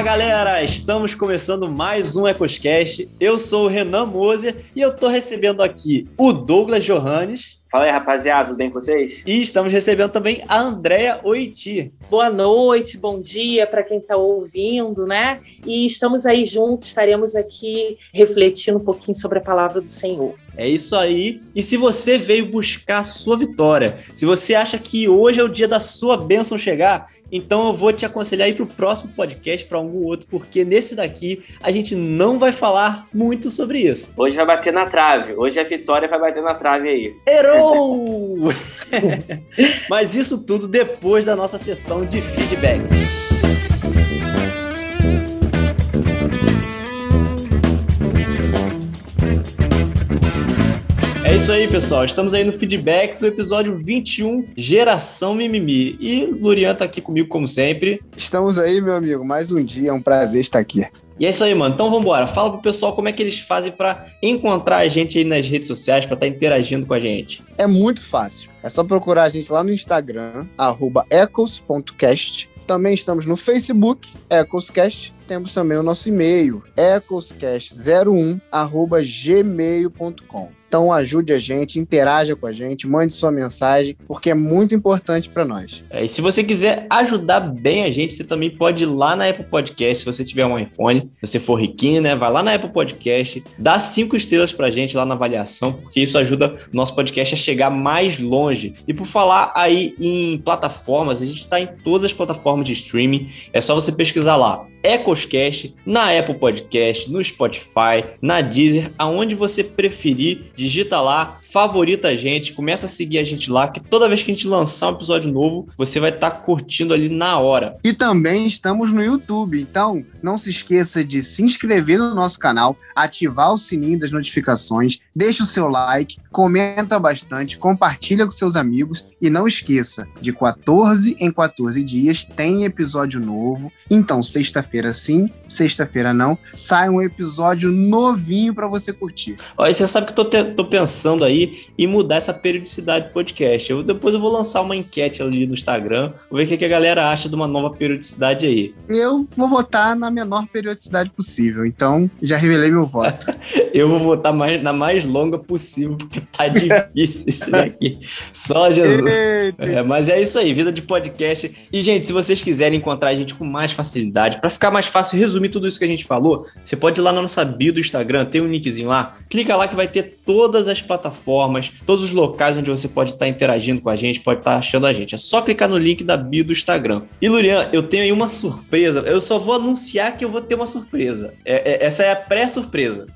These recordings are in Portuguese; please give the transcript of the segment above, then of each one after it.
Fala galera, estamos começando mais um EcosCast. Eu sou o Renan Moser e eu tô recebendo aqui o Douglas Johannes. Fala aí, rapaziada, tudo bem com vocês? E estamos recebendo também a Andrea Oiti. Boa noite, bom dia para quem está ouvindo, né? E estamos aí juntos, estaremos aqui refletindo um pouquinho sobre a palavra do Senhor. É isso aí. E se você veio buscar a sua vitória, se você acha que hoje é o dia da sua bênção chegar, então eu vou te aconselhar ir para o próximo podcast, para algum outro, porque nesse daqui a gente não vai falar muito sobre isso. Hoje vai bater na trave. Hoje a vitória vai bater na trave aí. Errou! Mas isso tudo depois da nossa sessão de feedbacks. Isso aí, pessoal. Estamos aí no feedback do episódio 21, Geração Mimimi. E Lurian tá aqui comigo, como sempre. Estamos aí, meu amigo. Mais um dia. É um prazer estar aqui. E é isso aí, mano. Então vamos embora. Fala pro pessoal como é que eles fazem para encontrar a gente aí nas redes sociais, para estar tá interagindo com a gente. É muito fácil. É só procurar a gente lá no Instagram, ecos.cast. Também estamos no Facebook, Ecoscast. Temos também o nosso e-mail, ecoscast01@gmail.com. Então ajude a gente, interaja com a gente, mande sua mensagem, porque é muito importante para nós. É, e se você quiser ajudar bem a gente, você também pode ir lá na Apple Podcast, se você tiver um iPhone, se você for riquinho, né? Vai lá na Apple Podcast, dá cinco estrelas pra gente lá na avaliação, porque isso ajuda o nosso podcast a chegar mais longe. E por falar aí em plataformas, a gente está em todas as plataformas de streaming, é só você pesquisar lá. Ecoscast, na Apple Podcast, no Spotify, na Deezer, aonde você preferir digita lá, favorita a gente, começa a seguir a gente lá, que toda vez que a gente lançar um episódio novo, você vai estar tá curtindo ali na hora. E também estamos no YouTube, então não se esqueça de se inscrever no nosso canal, ativar o sininho das notificações, deixa o seu like, comenta bastante, compartilha com seus amigos e não esqueça, de 14 em 14 dias tem episódio novo. Então, sexta-feira sim, sexta-feira não, sai um episódio novinho para você curtir. Olha, você sabe que eu tô, te tô pensando aí em mudar essa periodicidade do podcast. Eu, depois eu vou lançar uma enquete ali no Instagram, vou ver o que, que a galera acha de uma nova periodicidade aí. Eu vou votar na menor periodicidade possível, então já revelei meu voto. eu vou votar mais, na mais longa possível, porque tá difícil isso daqui. Só Jesus. É, mas é isso aí, vida de podcast. E, gente, se vocês quiserem encontrar a gente com mais facilidade, para ficar mais fácil resumir tudo isso que a gente falou, você pode ir lá na nossa bio do Instagram, tem um linkzinho lá, clica lá que vai ter todas as plataformas, todos os locais onde você pode estar interagindo com a gente, pode estar achando a gente. É só clicar no link da bio do Instagram. E Lurian, eu tenho aí uma surpresa. Eu só vou anunciar que eu vou ter uma surpresa. É, é, essa é a pré-surpresa.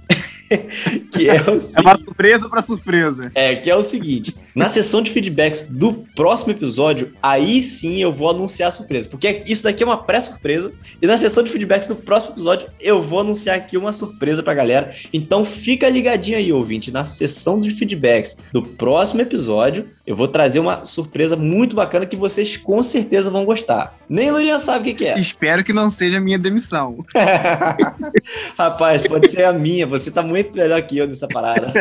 que é, o é uma surpresa para surpresa. É, que é o seguinte: na sessão de feedbacks do próximo episódio, aí sim eu vou anunciar a surpresa. Porque isso daqui é uma pré-surpresa. E na sessão de feedbacks do próximo episódio, eu vou anunciar aqui uma surpresa pra galera. Então fica ligadinho aí, ouvinte. Na sessão de feedbacks do próximo episódio, eu vou trazer uma surpresa muito bacana que vocês com certeza vão gostar. Nem Lurinha sabe o que, que é. Espero que não seja a minha demissão. Rapaz, pode ser a minha. Você tá muito melhor que eu nessa parada.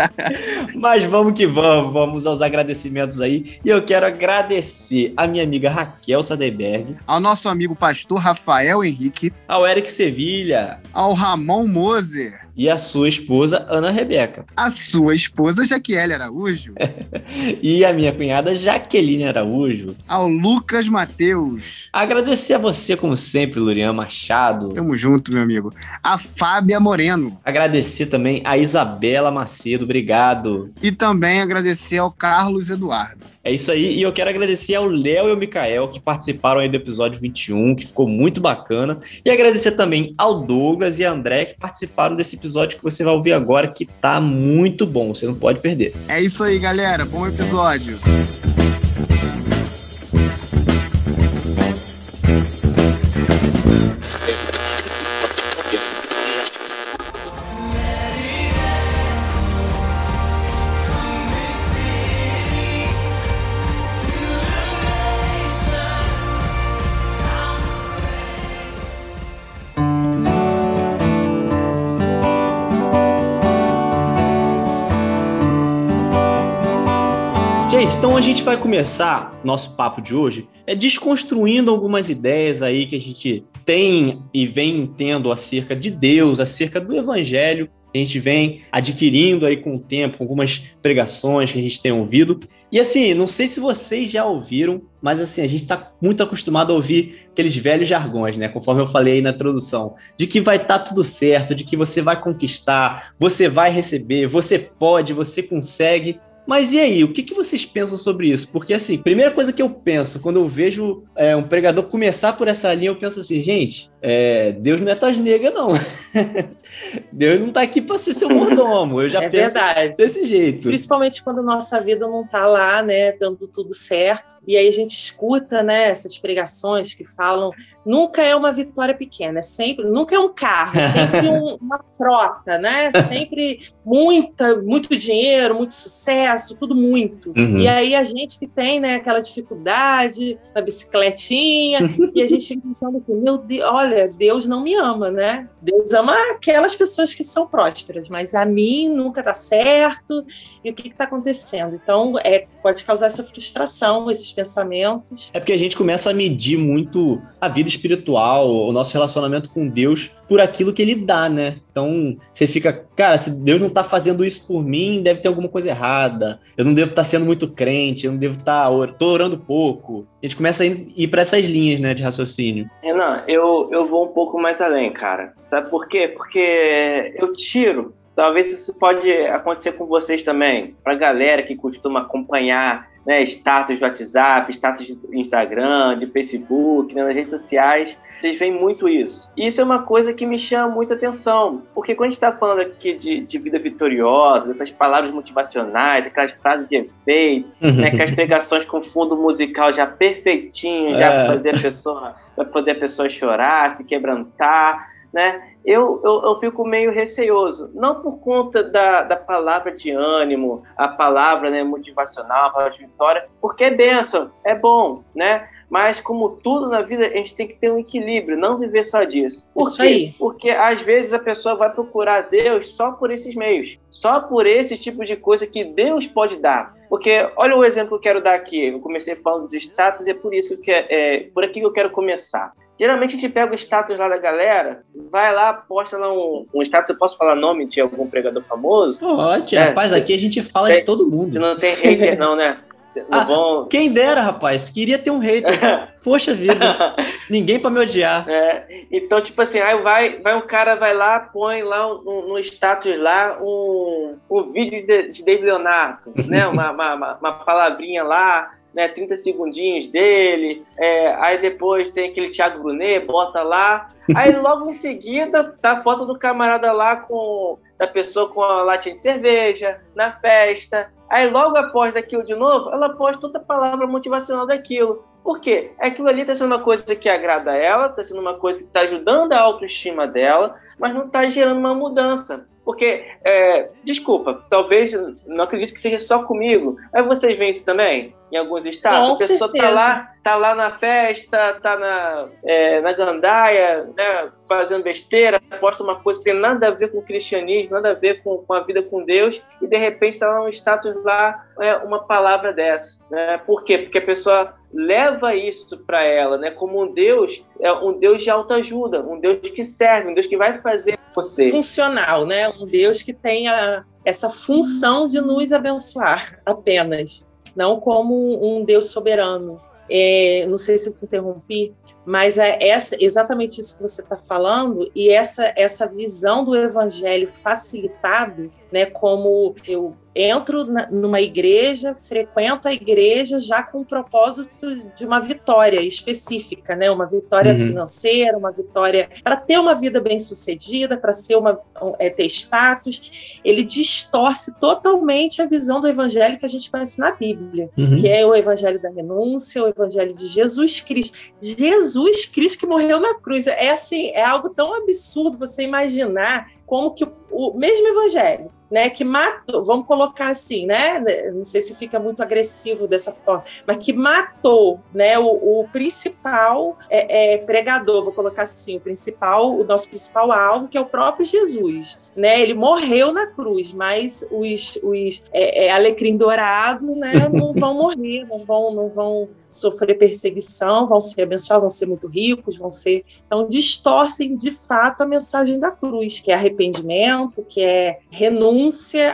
Mas vamos que vamos. Vamos aos agradecimentos aí. E eu quero agradecer a minha amiga Raquel Sadeberg. Ao nosso amigo pastor Rafael Henrique. Ao Eric Sevilha. Ao Ramon Moser e a sua esposa, Ana Rebeca. A sua esposa, Jaqueline Araújo. e a minha cunhada, Jaqueline Araújo. Ao Lucas Mateus. Agradecer a você, como sempre, Lurian Machado. Tamo junto, meu amigo. A Fábia Moreno. Agradecer também a Isabela Macedo, obrigado. E também agradecer ao Carlos Eduardo. É isso aí, e eu quero agradecer ao Léo e ao Mikael que participaram aí do episódio 21, que ficou muito bacana. E agradecer também ao Douglas e a André que participaram desse episódio que você vai ouvir agora, que tá muito bom, você não pode perder. É isso aí, galera. Bom episódio. Então a gente vai começar nosso papo de hoje é desconstruindo algumas ideias aí que a gente tem e vem tendo acerca de Deus, acerca do Evangelho, a gente vem adquirindo aí com o tempo, algumas pregações que a gente tem ouvido. E assim, não sei se vocês já ouviram, mas assim, a gente está muito acostumado a ouvir aqueles velhos jargões, né? Conforme eu falei aí na introdução, de que vai estar tá tudo certo, de que você vai conquistar, você vai receber, você pode, você consegue. Mas e aí, o que, que vocês pensam sobre isso? Porque, assim, primeira coisa que eu penso quando eu vejo é, um pregador começar por essa linha, eu penso assim, gente, é, Deus não é tas nega, não. Deus não tá aqui para ser seu mordomo. Eu já é penso verdade. desse jeito. Principalmente quando nossa vida não tá lá, né, dando tudo certo. E aí a gente escuta, né, essas pregações que falam, nunca é uma vitória pequena, é sempre, nunca é um carro, é sempre um, uma frota, né? Sempre muita, muito dinheiro, muito sucesso, tudo muito. Uhum. E aí a gente que tem, né, aquela dificuldade na bicicletinha, e a gente fica pensando que, meu Deus, olha, Deus não me ama, né? Deus ama aquelas pessoas que são prósperas, mas a mim nunca dá certo. E o que está acontecendo? Então, é, pode causar essa frustração, esses pensamentos. É porque a gente começa a medir muito a vida espiritual, o nosso relacionamento com Deus por aquilo que ele dá, né? Então, você fica, cara, se Deus não tá fazendo isso por mim, deve ter alguma coisa errada. Eu não devo estar tá sendo muito crente, eu não devo estar, tá, tô orando pouco. A gente começa a ir para essas linhas, né, de raciocínio. Renan, eu, eu vou um pouco mais além, cara. Sabe por quê? Porque eu tiro talvez isso pode acontecer com vocês também. Para galera que costuma acompanhar né, status de WhatsApp, status de Instagram, de Facebook, né, nas redes sociais, vocês veem muito isso. E isso é uma coisa que me chama muita atenção, porque quando a gente está falando aqui de, de, vida vitoriosa, dessas palavras motivacionais, aquelas frases de efeito, né, aquelas pregações com fundo musical já perfeitinho, já é. para fazer a pessoa, para poder a pessoa chorar, se quebrantar, né? Eu, eu, eu, fico meio receoso, não por conta da, da palavra de ânimo, a palavra né, motivacional, a palavra de vitória, porque é bênção, é bom, né? Mas, como tudo na vida, a gente tem que ter um equilíbrio, não viver só disso. Por Isso quê? aí. Porque às vezes a pessoa vai procurar Deus só por esses meios, só por esse tipo de coisa que Deus pode dar. Porque olha o exemplo que eu quero dar aqui. Eu comecei falando dos status e é por isso que é por aqui que eu quero começar. Geralmente a gente pega o status lá da galera, vai lá, posta lá um, um status. Eu posso falar nome de algum pregador famoso? Pode, é, rapaz, aqui a gente fala de todo mundo. Você não tem hater, não, né? Ah, bom... Quem dera, rapaz, queria ter um hater. Poxa vida, ninguém para me odiar. É, então, tipo assim, aí vai, vai um cara, vai lá, põe lá no, no status lá um, um vídeo de, de David Leonardo, né? Uma, uma, uma palavrinha lá, né, 30 segundinhos dele, é, aí depois tem aquele Thiago Brunet, bota lá, aí logo em seguida tá a foto do camarada lá com da pessoa com a latinha de cerveja, na festa, aí logo após daquilo de novo, ela posta outra palavra motivacional daquilo. Por quê? Aquilo ali está sendo uma coisa que agrada ela, está sendo uma coisa que está ajudando a autoestima dela, mas não está gerando uma mudança. Porque, é, desculpa, talvez, não acredito que seja só comigo, mas vocês veem isso também? Em alguns estados? Com a pessoa certeza. tá lá, tá lá na festa, tá na, é, na gandaia, né, fazendo besteira, posta uma coisa que tem nada a ver com o cristianismo, nada a ver com, com a vida com Deus, e de repente tá lá um status lá, é, uma palavra dessa. Né? Por quê? Porque a pessoa leva isso para ela, né? Como um Deus, é um Deus de autoajuda, um Deus que serve, um Deus que vai fazer você. Funcional, né? Um Deus que tenha essa função de nos abençoar apenas, não como um Deus soberano. É, não sei se eu te interrompi, mas é essa, exatamente isso que você está falando e essa, essa visão do evangelho facilitado, né? Como eu entro na, numa igreja, frequento a igreja já com o propósito de uma vitória específica, né? Uma vitória Uhum. financeira, uma vitória para ter uma vida bem sucedida, para ser uma é, ter status. Ele distorce totalmente a visão do evangelho que a gente conhece na Bíblia, Uhum. que é o evangelho da renúncia, o evangelho de Jesus Cristo. Jesus Cristo que morreu na cruz. É assim, é algo tão absurdo você imaginar como que o, o mesmo evangelho, né, que matou, vamos colocar assim, né, não sei se fica muito agressivo dessa forma, mas que matou, né, o, o principal é, é, pregador, vou colocar assim, o principal, o nosso principal alvo, que é o próprio Jesus, né? Ele morreu na cruz, mas os, os é, é, alecrim dourado, né? Não vão morrer, não vão, não vão sofrer perseguição, vão ser abençoados, vão ser muito ricos, vão ser. Então, distorcem de fato a mensagem da cruz, que é arrependimento, que é renúncia,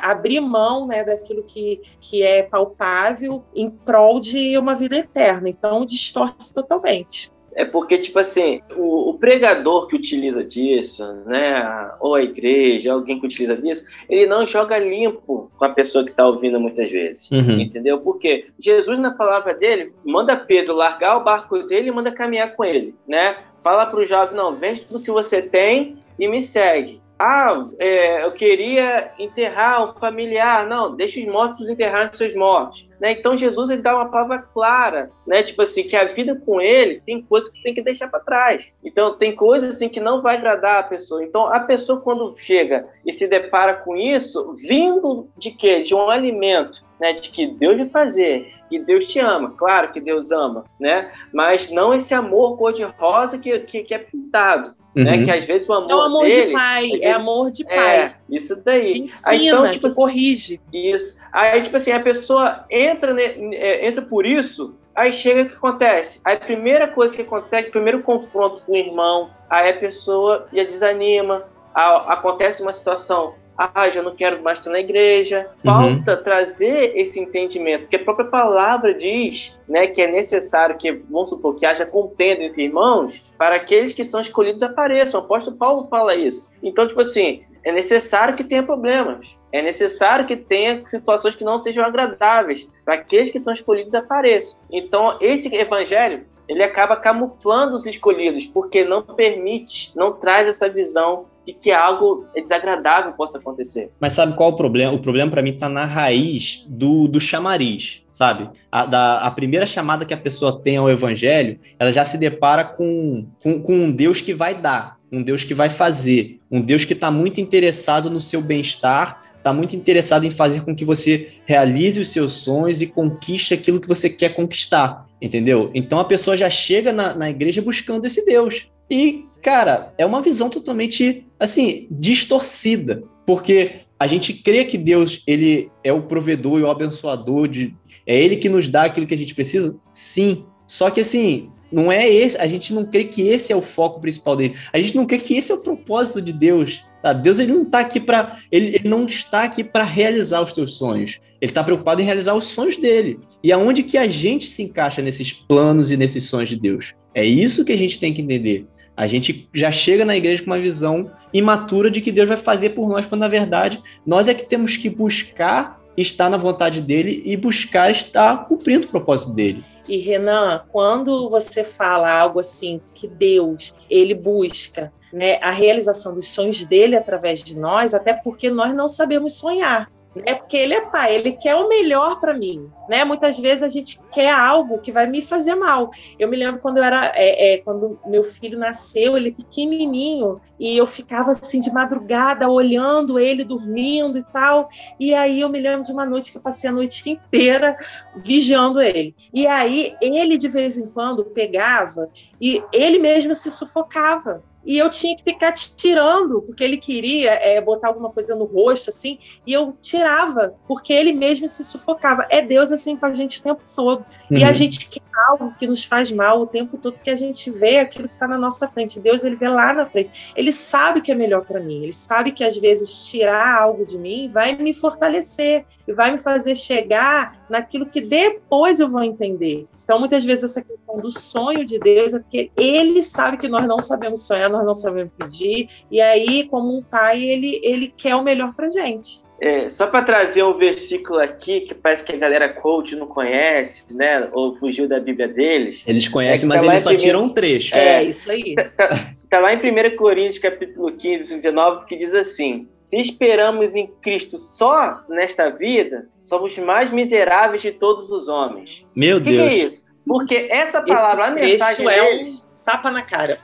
abrir mão né, daquilo que, que é palpável em prol de uma vida eterna. Então, distorce totalmente. É porque, tipo assim, o, o, pregador que utiliza disso, né, ou a igreja, alguém que utiliza disso, ele não joga limpo com a pessoa que está ouvindo muitas vezes, uhum. entendeu? Porque Jesus, na palavra dele, manda Pedro largar o barco dele e manda caminhar com ele, né? Fala para o jovem, não, vende tudo que você tem e me segue. Ah, é, eu queria enterrar um familiar. Não, deixa os mortos enterrar os seus mortos. Né? Então Jesus ele dá uma palavra clara, né? Tipo assim, que a vida com ele tem coisas que tem que deixar para trás. Então tem coisas assim que não vai agradar a pessoa. Então a pessoa quando chega e se depara com isso, vindo de quê? De um alimento, né? De que Deus vai fazer, que Deus te ama, claro que Deus ama, né? Mas não esse amor cor-de-rosa que, que, que é pintado. Né? Uhum. Né? Que às vezes o amor, é o amor dele, de pai, vezes, é amor de pai. É, isso daí. Que ensina, Aí, então, tipo, que assim, corrige. Isso. Aí, tipo assim, a pessoa entra, é, entra por isso, aí chega o que acontece? Aí a primeira coisa que acontece, o primeiro confronto com o irmão, aí a pessoa já desanima, acontece uma situação ah, já não quero mais estar na igreja. Uhum. Falta uhum. trazer esse entendimento, porque a própria palavra diz né, que é necessário que, vamos supor, que haja contenda entre irmãos para aqueles que são escolhidos apareçam. O apóstolo Paulo fala isso. Então, tipo assim, é necessário que tenha problemas. É necessário que tenha situações que não sejam agradáveis para aqueles que são escolhidos apareçam. Então, esse evangelho ele acaba camuflando os escolhidos, porque não permite, não traz essa visão de que algo desagradável possa acontecer. Mas sabe qual é o problema? O problema para mim está na raiz do, do chamariz, sabe? A, da, a primeira chamada que a pessoa tem ao evangelho, ela já se depara com, com, com um Deus que vai dar, um Deus que vai fazer, um Deus que está muito interessado no seu bem-estar, está muito interessado em fazer com que você realize os seus sonhos e conquiste aquilo que você quer conquistar, entendeu? Então a pessoa já chega na, na igreja buscando esse Deus. E, cara, é uma visão totalmente, assim, distorcida, porque a gente crê que Deus ele é o provedor e o abençoador de é ele que nos dá aquilo que a gente precisa? Sim. Só que assim, não é esse, a gente não crê que esse é o foco principal dele. A gente não crê que esse é o propósito de Deus. Tá? Deus ele não está aqui para ele, ele, não está aqui para realizar os teus sonhos. Ele está preocupado em realizar os sonhos dele. E aonde que a gente se encaixa nesses planos e nesses sonhos de Deus? É isso que a gente tem que entender. A gente já chega na igreja com uma visão imatura de que Deus vai fazer por nós, quando na verdade nós é que temos que buscar estar na vontade dele e buscar estar cumprindo o propósito dele. E Renan, quando você fala algo assim que Deus ele busca né, a realização dos sonhos dele através de nós, até porque nós não sabemos sonhar né? Porque ele é pai, ele quer o melhor para mim, né? Muitas vezes a gente quer algo que vai me fazer mal. Eu me lembro quando eu era, é, é, quando meu filho nasceu, ele pequenininho e eu ficava assim de madrugada olhando ele dormindo e tal. E aí eu me lembro de uma noite que eu passei a noite inteira vigiando ele. E aí ele de vez em quando pegava e ele mesmo se sufocava e eu tinha que ficar tirando, porque ele queria é, botar alguma coisa no rosto, assim, e eu tirava, porque ele mesmo se sufocava. É Deus assim com a gente o tempo todo. Uhum. E a uhum. gente quer algo que nos faz mal o tempo todo, porque a gente vê aquilo que está na nossa frente. Deus, ele vê lá na frente. Ele sabe que é melhor para mim. Ele sabe que às vezes tirar algo de mim vai me fortalecer e vai me fazer chegar naquilo que depois eu vou entender. Então, muitas vezes, essa questão do sonho de Deus é porque ele sabe que nós não sabemos sonhar, nós não sabemos pedir, e aí, como um pai, ele, ele quer o melhor para gente. É, só para trazer um versículo aqui que parece que a galera coach não conhece, né? Ou fugiu da Bíblia deles. Eles conhecem, é mas tá eles só primeiro... tiram um trecho. É, é isso aí. Tá, tá, tá, lá em 1 Coríntios, capítulo 15, 19, que diz assim: Se esperamos em Cristo só nesta vida, somos mais miseráveis de todos os homens. Meu que Deus. O que é isso? Porque essa palavra, Esse a mensagem é deles, um tapa na cara.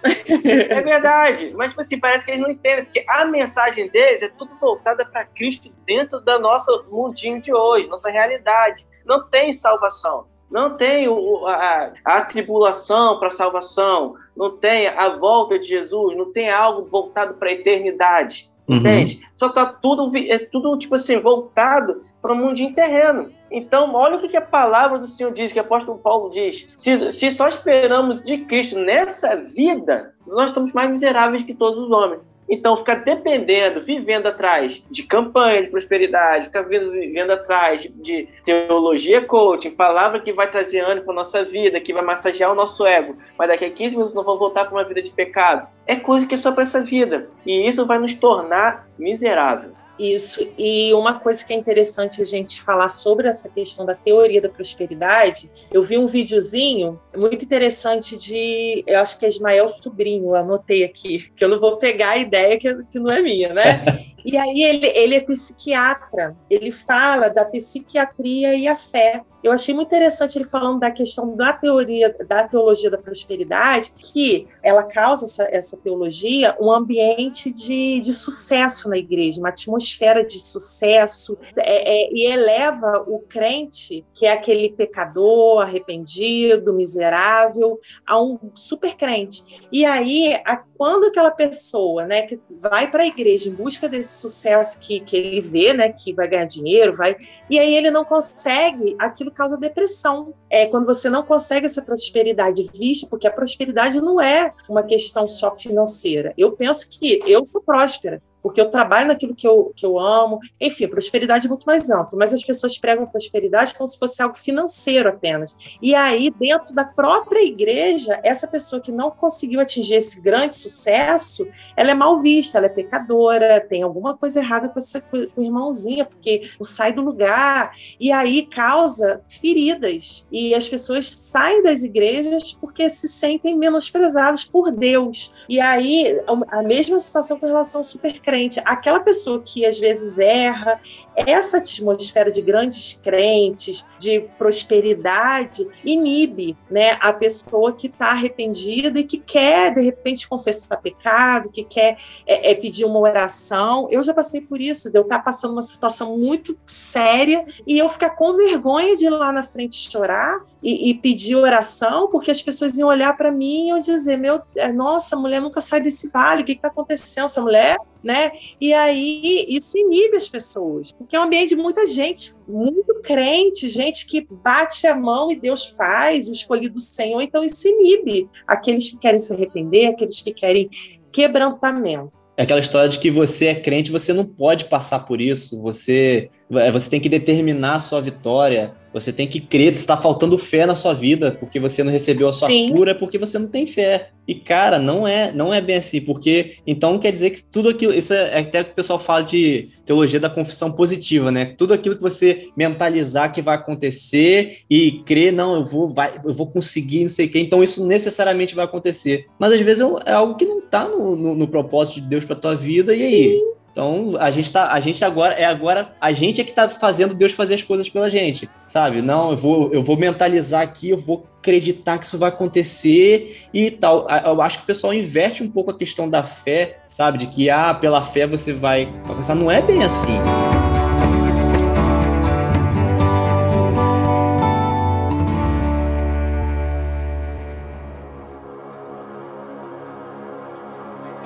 é verdade, mas tipo assim, parece que eles não entendem, porque a mensagem deles é tudo voltada para Cristo dentro da nosso mundinho de hoje, nossa realidade. Não tem salvação. Não tem o, a, a tribulação para salvação, não tem a volta de Jesus, não tem algo voltado para a eternidade. Uhum. Entende? Só que tá tudo, é tudo, tipo assim, voltado para o mundinho terreno. Então, olha o que a palavra do Senhor diz, que o apóstolo Paulo diz. Se, se só esperamos de Cristo nessa vida, nós somos mais miseráveis que todos os homens. Então, ficar dependendo, vivendo atrás de campanha de prosperidade, ficar vivendo atrás de teologia coaching, palavra que vai trazer ânimo para nossa vida, que vai massagear o nosso ego, mas daqui a 15 minutos nós vamos voltar para uma vida de pecado. É coisa que é só para essa vida. E isso vai nos tornar miserável. Isso. E uma coisa que é interessante a gente falar sobre essa questão da teoria da prosperidade, eu vi um videozinho muito interessante de, eu acho que é Ismael Sobrinho, anotei aqui, que eu não vou pegar a ideia que, que não é minha, né? e aí ele, ele é psiquiatra, ele fala da psiquiatria e a fé. Eu achei muito interessante ele falando da questão da teoria, da teologia da prosperidade, que ela causa essa, essa teologia um ambiente de, de sucesso na igreja, uma atmosfera de sucesso, é, é, e eleva o crente, que é aquele pecador, arrependido, miserável, a um super crente. E aí, a, quando aquela pessoa né, que vai para a igreja em busca desse sucesso que, que ele vê, né, que vai ganhar dinheiro, vai, e aí ele não consegue aquilo causa depressão. É quando você não consegue essa prosperidade vista, porque a prosperidade não é uma questão só financeira. Eu penso que eu sou próspera, porque eu trabalho naquilo que eu, que eu amo. Enfim, prosperidade é muito mais amplo, mas as pessoas pregam prosperidade como se fosse algo financeiro apenas. E aí, dentro da própria igreja, essa pessoa que não conseguiu atingir esse grande sucesso, ela é mal vista, ela é pecadora, tem alguma coisa errada com essa com irmãozinha, porque não sai do lugar. E aí causa feridas. E as pessoas saem das igrejas porque se sentem menosprezadas por Deus. E aí, a mesma situação com relação ao supercrédito crente, aquela pessoa que às vezes erra, essa atmosfera de grandes crentes, de prosperidade, inibe né, a pessoa que está arrependida e que quer, de repente, confessar pecado, que quer é, é, pedir uma oração. Eu já passei por isso, de eu estar tá passando uma situação muito séria e eu ficar com vergonha de ir lá na frente chorar e, e pedir oração, porque as pessoas iam olhar para mim e iam dizer: meu, é, nossa, a mulher nunca sai desse vale, o que está acontecendo? Essa mulher né? E aí isso inibe as pessoas, porque é um ambiente de muita gente, muito crente, gente que bate a mão e Deus faz, o escolhido do Senhor, então isso inibe aqueles que querem se arrepender, aqueles que querem quebrantamento. É aquela história de que você é crente, você não pode passar por isso, você, é, você tem que determinar a sua vitória, você tem que crer, está faltando fé na sua vida, porque você não recebeu a sua Sim. cura, porque você não tem fé. E cara, não é, não é bem assim, porque então quer dizer que tudo aquilo, isso é, é até que o pessoal fala de teologia da confissão positiva, né? Tudo aquilo que você mentalizar que vai acontecer e crer, não, eu vou, vai, eu vou conseguir, não sei o quê, então isso necessariamente vai acontecer. Mas às vezes é, é algo que não está no, no, no, propósito de Deus para tua vida, e aí? Então, a gente tá, a gente agora é agora a gente é que tá fazendo Deus fazer as coisas pela gente, sabe? Não, eu vou eu vou mentalizar aqui, eu vou acreditar que isso vai acontecer e tal. Eu acho que o pessoal inverte um pouco a questão da fé, sabe? De que ah, pela fé você vai alcançar, não é bem assim.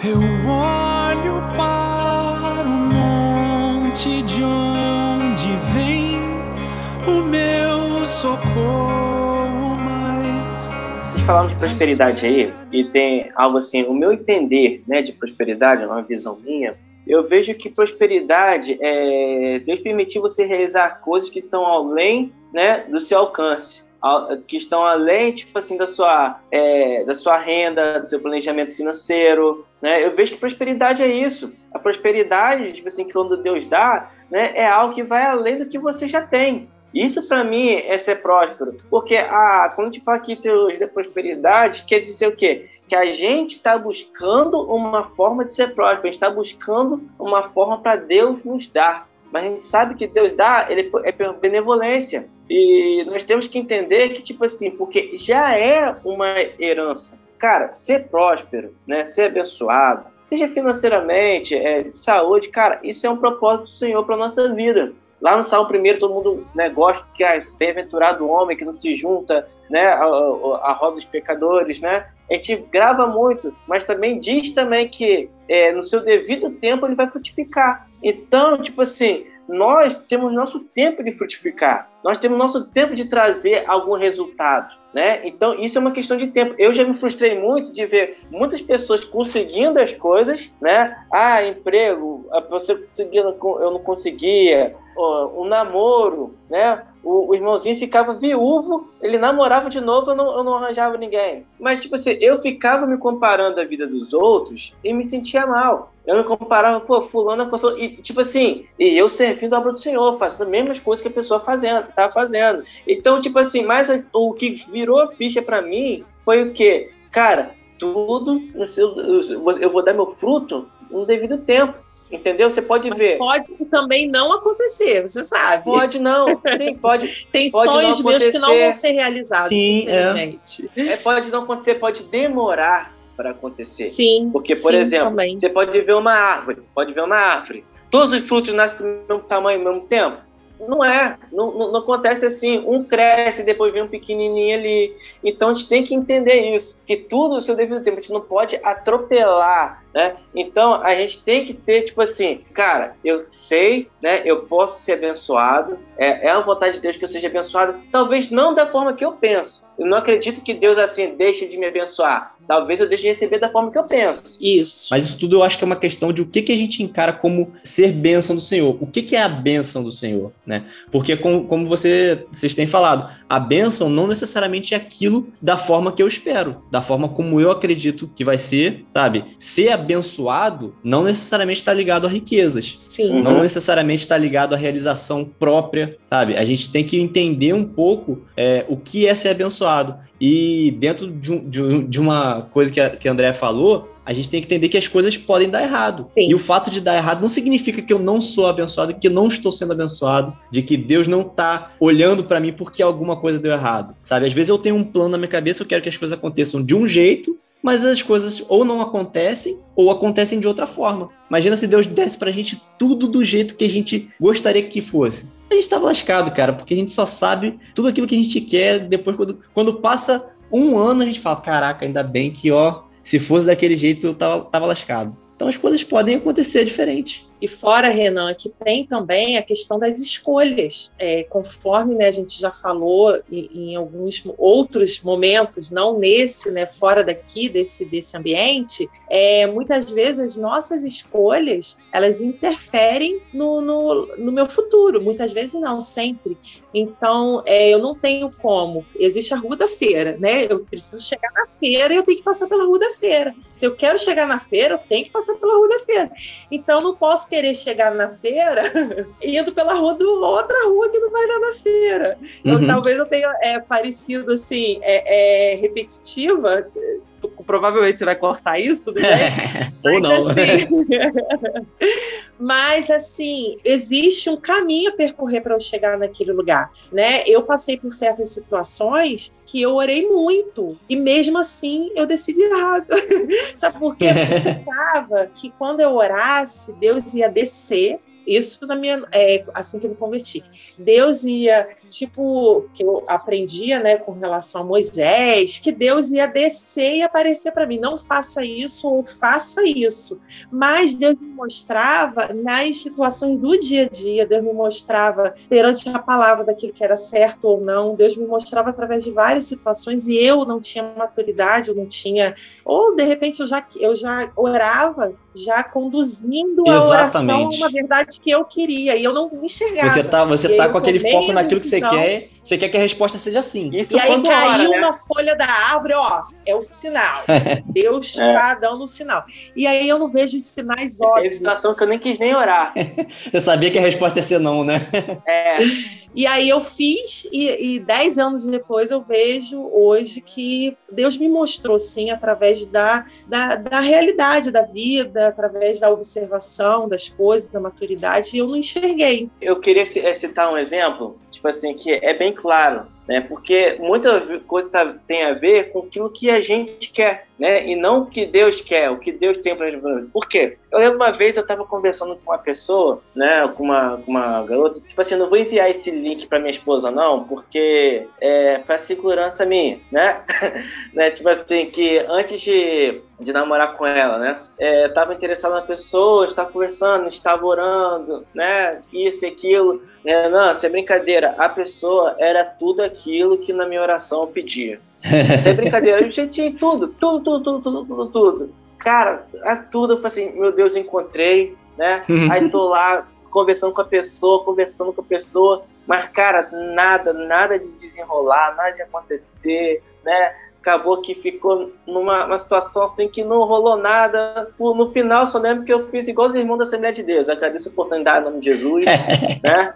Eu de onde vem o meu socorro mais. Vocês falaram de prosperidade aí, e tem algo assim, o meu entender né, de prosperidade, uma visão minha, eu vejo que prosperidade é Deus permitir você realizar coisas que estão além né, do seu alcance que estão além, tipo assim, da sua, é, da sua renda, do seu planejamento financeiro, né? Eu vejo que prosperidade é isso. A prosperidade, tipo assim, que quando Deus dá, né, é algo que vai além do que você já tem. Isso para mim é ser próspero, porque a, quando a gente fala aqui teologia da prosperidade, quer dizer o quê? Que a gente está buscando uma forma de ser próspero, a gente está buscando uma forma para Deus nos dar mas a gente sabe que Deus dá, ele é benevolência. E nós temos que entender que, tipo assim, porque já é uma herança. Cara, ser próspero, né, ser abençoado, seja financeiramente, é, de saúde, cara, isso é um propósito do Senhor para nossa vida. Lá no Salmo primeiro todo mundo né, gosta que é bem-aventurado o homem que não se junta né, a, a, a roda dos pecadores, né? A gente grava muito, mas também diz também que é, no seu devido tempo ele vai frutificar. Então, tipo assim, nós temos nosso tempo de frutificar, nós temos nosso tempo de trazer algum resultado. Né? Então, isso é uma questão de tempo. Eu já me frustrei muito de ver muitas pessoas conseguindo as coisas, né? Ah, emprego, você conseguindo, eu não conseguia, um namoro, né? O, o, irmãozinho ficava viúvo, ele namorava de novo, eu não, eu não arranjava ninguém. Mas, tipo assim, eu ficava me comparando a vida dos outros e me sentia mal. Eu me comparava, pô, fulano passou. E, tipo assim, e eu servindo a obra do Senhor, fazendo as mesmas coisas que a pessoa fazendo, tá fazendo. Então, tipo assim, mas o que virou a ficha para mim foi o quê? Cara, tudo, eu vou dar meu fruto no devido tempo. Entendeu? Você pode Mas ver. Pode também não acontecer, você sabe. Pode não. Sim, pode. Tem pode sonhos meus que não vão ser realizados. Sim, é. é. Pode não acontecer, pode demorar para acontecer. Sim. Porque, por sim, exemplo, também. você pode ver uma árvore, pode ver uma árvore. Todos os frutos nascem do mesmo tamanho ao mesmo tempo? Não é, não, não, acontece assim. Um cresce depois vem um pequenininho ali. Então a gente tem que entender isso, que tudo no seu devido tempo. A gente não pode atropelar né? Então a gente tem que ter, tipo assim, cara, eu sei, né? Eu posso ser abençoado, é, é a vontade de Deus que eu seja abençoado, talvez não da forma que eu penso. Eu não acredito que Deus assim deixe de me abençoar. Talvez eu deixe de receber da forma que eu penso. Isso. Mas isso tudo eu acho que é uma questão de o que, que a gente encara como ser bênção do Senhor. O que, que é a bênção do Senhor, né? Porque como, como você, vocês têm falado, a bênção não necessariamente é aquilo da forma que eu espero, da forma como eu acredito que vai ser, sabe? Ser a abençoado não necessariamente está ligado a riquezas. Sim. Não necessariamente está ligado à realização própria, sabe? A gente tem que entender um pouco é, o que é ser abençoado. E dentro de, um, de, uma coisa que a, que a Andrea falou, a gente tem que entender que as coisas podem dar errado. Sim. E o fato de dar errado não significa que eu não sou abençoado, que eu não estou sendo abençoado, de que Deus não está olhando para mim porque alguma coisa deu errado. Sabe? Às vezes eu tenho um plano na minha cabeça, eu quero que as coisas aconteçam de um jeito, mas as coisas ou não acontecem ou acontecem de outra forma. Imagina se Deus desse pra gente tudo do jeito que a gente gostaria que fosse. A gente tava lascado, cara, porque a gente só sabe tudo aquilo que a gente quer depois quando, quando passa um ano a gente fala, caraca, ainda bem que, ó, se fosse daquele jeito eu tava, tava lascado. Então as coisas podem acontecer diferente. E fora, Renan, que tem também a questão das escolhas. É, conforme né, a gente já falou em, em, alguns outros momentos, não nesse, né, fora daqui, desse, desse ambiente, é, muitas vezes as nossas escolhas, elas interferem no, no, no meu futuro. Muitas vezes não, sempre. Então, é, eu não tenho como. Existe a rua da feira, né? Eu preciso chegar na feira e eu tenho que passar pela rua da feira. Se eu quero chegar na feira, eu tenho que passar pela rua da feira. Então, não posso querer chegar na feira indo pela rua do outra rua que não vai dar na feira. Então, uhum. talvez eu tenha é, parecido assim, é, é repetitiva provavelmente você vai cortar isso, tudo bem? Ou não. Assim, mas, assim, existe um caminho a percorrer para eu chegar naquele lugar, né? Eu passei por certas situações que eu orei muito e mesmo assim eu decidi errado. Sabe por quê? Porque eu pensava que quando eu orasse, Deus ia descer isso na minha é, assim que eu me converti. Deus ia, tipo, que eu aprendia, né, com relação a Moisés, que Deus ia descer e aparecer para mim, não faça isso ou faça isso. Mas Deus me mostrava nas situações do dia a dia, Deus me mostrava perante a palavra daquilo que era certo ou não, Deus me mostrava através de várias situações e eu não tinha maturidade, eu não tinha, ou de repente eu já eu já orava já conduzindo Exatamente. a oração a uma verdade que eu queria e eu não me enxergava. Você tá, você tá com aquele foco naquilo que você quer, você quer que a resposta seja sim. Isso e aí caiu hora, né? uma folha da árvore, ó, é o sinal. Deus está é. dando o um sinal. E aí eu não vejo os sinais óbvios. Teve situação que eu nem quis nem orar. você sabia que a resposta ia ser não, né? É. E aí eu fiz, e, e dez anos depois eu vejo hoje que Deus me mostrou, sim, através da, da, da realidade da vida, através da observação das coisas, da maturidade, e eu não enxerguei. Eu queria eh, citar um exemplo, tipo assim, que é bem claro né? Porque muita coisa tá, tem a ver com aquilo que a gente quer, né? E não o que Deus quer, o que Deus tem para gente. Por quê? Eu lembro uma vez eu estava conversando com uma pessoa, né? Com uma, uma garota, tipo assim, não vou enviar esse link para minha esposa não, porque é para segurança minha, né? né? Tipo assim, que antes de de namorar com ela, né? É, tava interessado na pessoa, estava conversando, estava orando, né? Isso e aquilo. É, não, isso é brincadeira. A pessoa era tudo aquilo que na minha oração eu pedia. É brincadeira. Eu já tinha tudo, tudo, tudo, tudo, tudo, tudo, tudo. Cara, a tudo eu falei assim, meu Deus, encontrei, né? Aí tô lá conversando com a pessoa, conversando com a pessoa, mas, cara, nada, nada de desenrolar, nada de acontecer, né? acabou que ficou numa situação assim que não rolou nada. No final, só lembro que eu fiz igual os irmãos da Assembleia de Deus. Agradeço a oportunidade em nome de Jesus, né?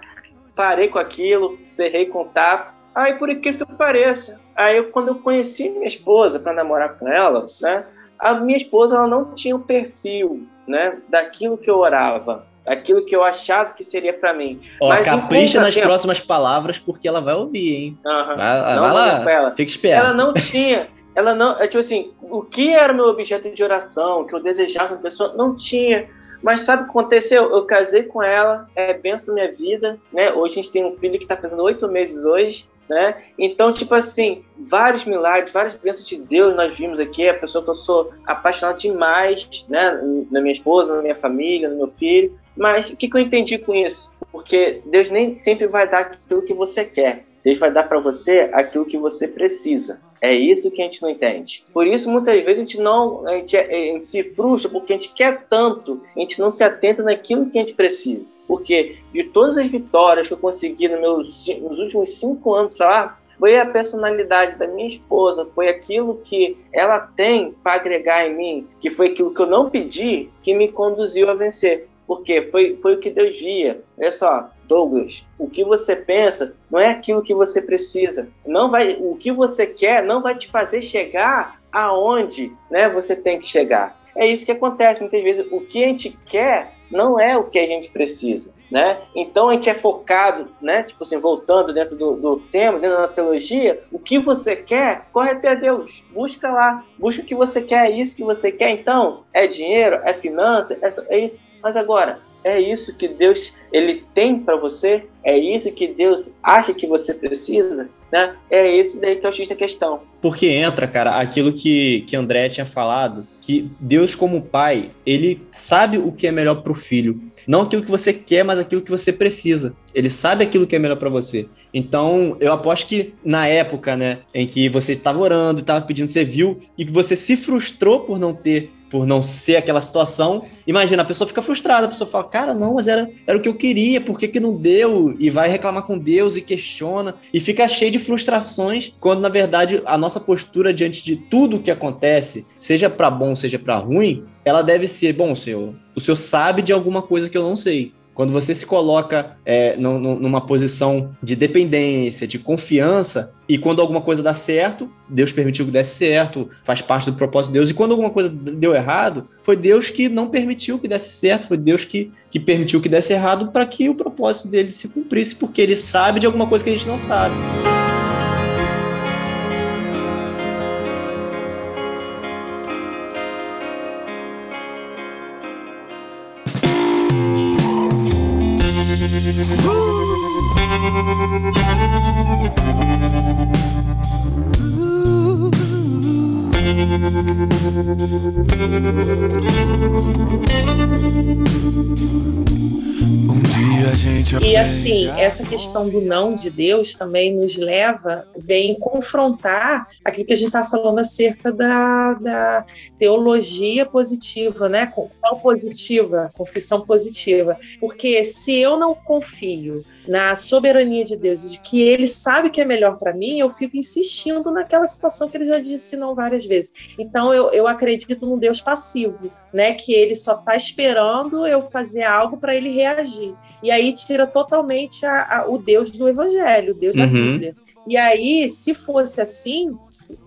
Parei com aquilo, cerrei contato. Aí, por incrível que pareça, aí quando eu conheci minha esposa para namorar com ela, né? A minha esposa ela não tinha o um perfil, né? Daquilo que eu orava aquilo que eu achava que seria para mim. Ó, Mas capricha nas tempo... próximas palavras porque ela vai ouvir, hein? Uhum. Vai, não vai lá, ela. fica esperto. Ela não tinha, ela não, é tipo assim, o que era meu objeto de oração, que eu desejava na pessoa, não tinha. Mas sabe o que aconteceu? Eu casei com ela, é benção da minha vida, né? Hoje a gente tem um filho que está fazendo oito meses hoje, né? Então, tipo assim, vários milagres, várias bênçãos de Deus nós vimos aqui, a pessoa que eu sou apaixonado demais, né? Na minha esposa, na minha família, no meu filho. Mas o que, que eu entendi com isso? Porque Deus nem sempre vai dar aquilo que você quer. Deus vai dar para você aquilo que você precisa. É isso que a gente não entende. Por isso, muitas vezes, a gente não a gente, a gente se frustra porque a gente quer tanto, a gente não se atenta naquilo que a gente precisa. Porque de todas as vitórias que eu consegui nos, meus, nos últimos cinco anos para lá, foi a personalidade da minha esposa, foi aquilo que ela tem para agregar em mim, que foi aquilo que eu não pedi, que me conduziu a vencer. Porque foi, foi o que Deus via. Olha só, Douglas, o que você pensa não é aquilo que você precisa. Não vai, o que você quer não vai te fazer chegar aonde né, você tem que chegar. É isso que acontece muitas vezes. O que a gente quer não é o que a gente precisa, né? Então a gente é focado, né? Tipo assim, voltando dentro do, do tema, dentro da teologia, o que você quer, corre até Deus, busca lá, busca o que você quer, é isso que você quer. Então, é dinheiro, é finança, é, é isso. Mas agora, é isso que Deus ele tem para você? É isso que Deus acha que você precisa? Né? É esse daí que é o X da questão. Porque entra, cara, aquilo que, que André tinha falado, que Deus como pai, ele sabe o que é melhor para o filho. Não aquilo que você quer, mas aquilo que você precisa. Ele sabe aquilo que é melhor para você. Então, eu aposto que na época, né, em que você estava orando, estava pedindo, você viu, e que você se frustrou por não ter por não ser aquela situação. Imagina, a pessoa fica frustrada, a pessoa fala, cara, não, mas era, era o que eu queria, por que, que não deu? E vai reclamar com Deus e questiona, e fica cheio de frustrações, quando na verdade a nossa postura diante de tudo que acontece, seja para bom, seja para ruim, ela deve ser, bom, Senhor, o Senhor sabe de alguma coisa que eu não sei. Quando você se coloca é, numa posição de dependência, de confiança, e quando alguma coisa dá certo, Deus permitiu que desse certo, faz parte do propósito de Deus. E quando alguma coisa deu errado, foi Deus que não permitiu que desse certo, foi Deus que, que permitiu que desse errado para que o propósito dele se cumprisse, porque ele sabe de alguma coisa que a gente não sabe. E assim, essa questão do não de Deus também nos leva, vem confrontar aquilo que a gente estava falando acerca da, da teologia positiva, né? Confissão positiva, confissão positiva. Porque se eu não confio na soberania de Deus e de que Ele sabe que é melhor para mim, eu fico insistindo naquela situação que Ele já disse não várias vezes. Então eu, eu acredito num Deus passivo, né? Que Ele só está esperando eu fazer algo para Ele reagir. E aí tira totalmente a, a, o Deus do Evangelho, o Deus uhum. da Bíblia. E aí, se fosse assim,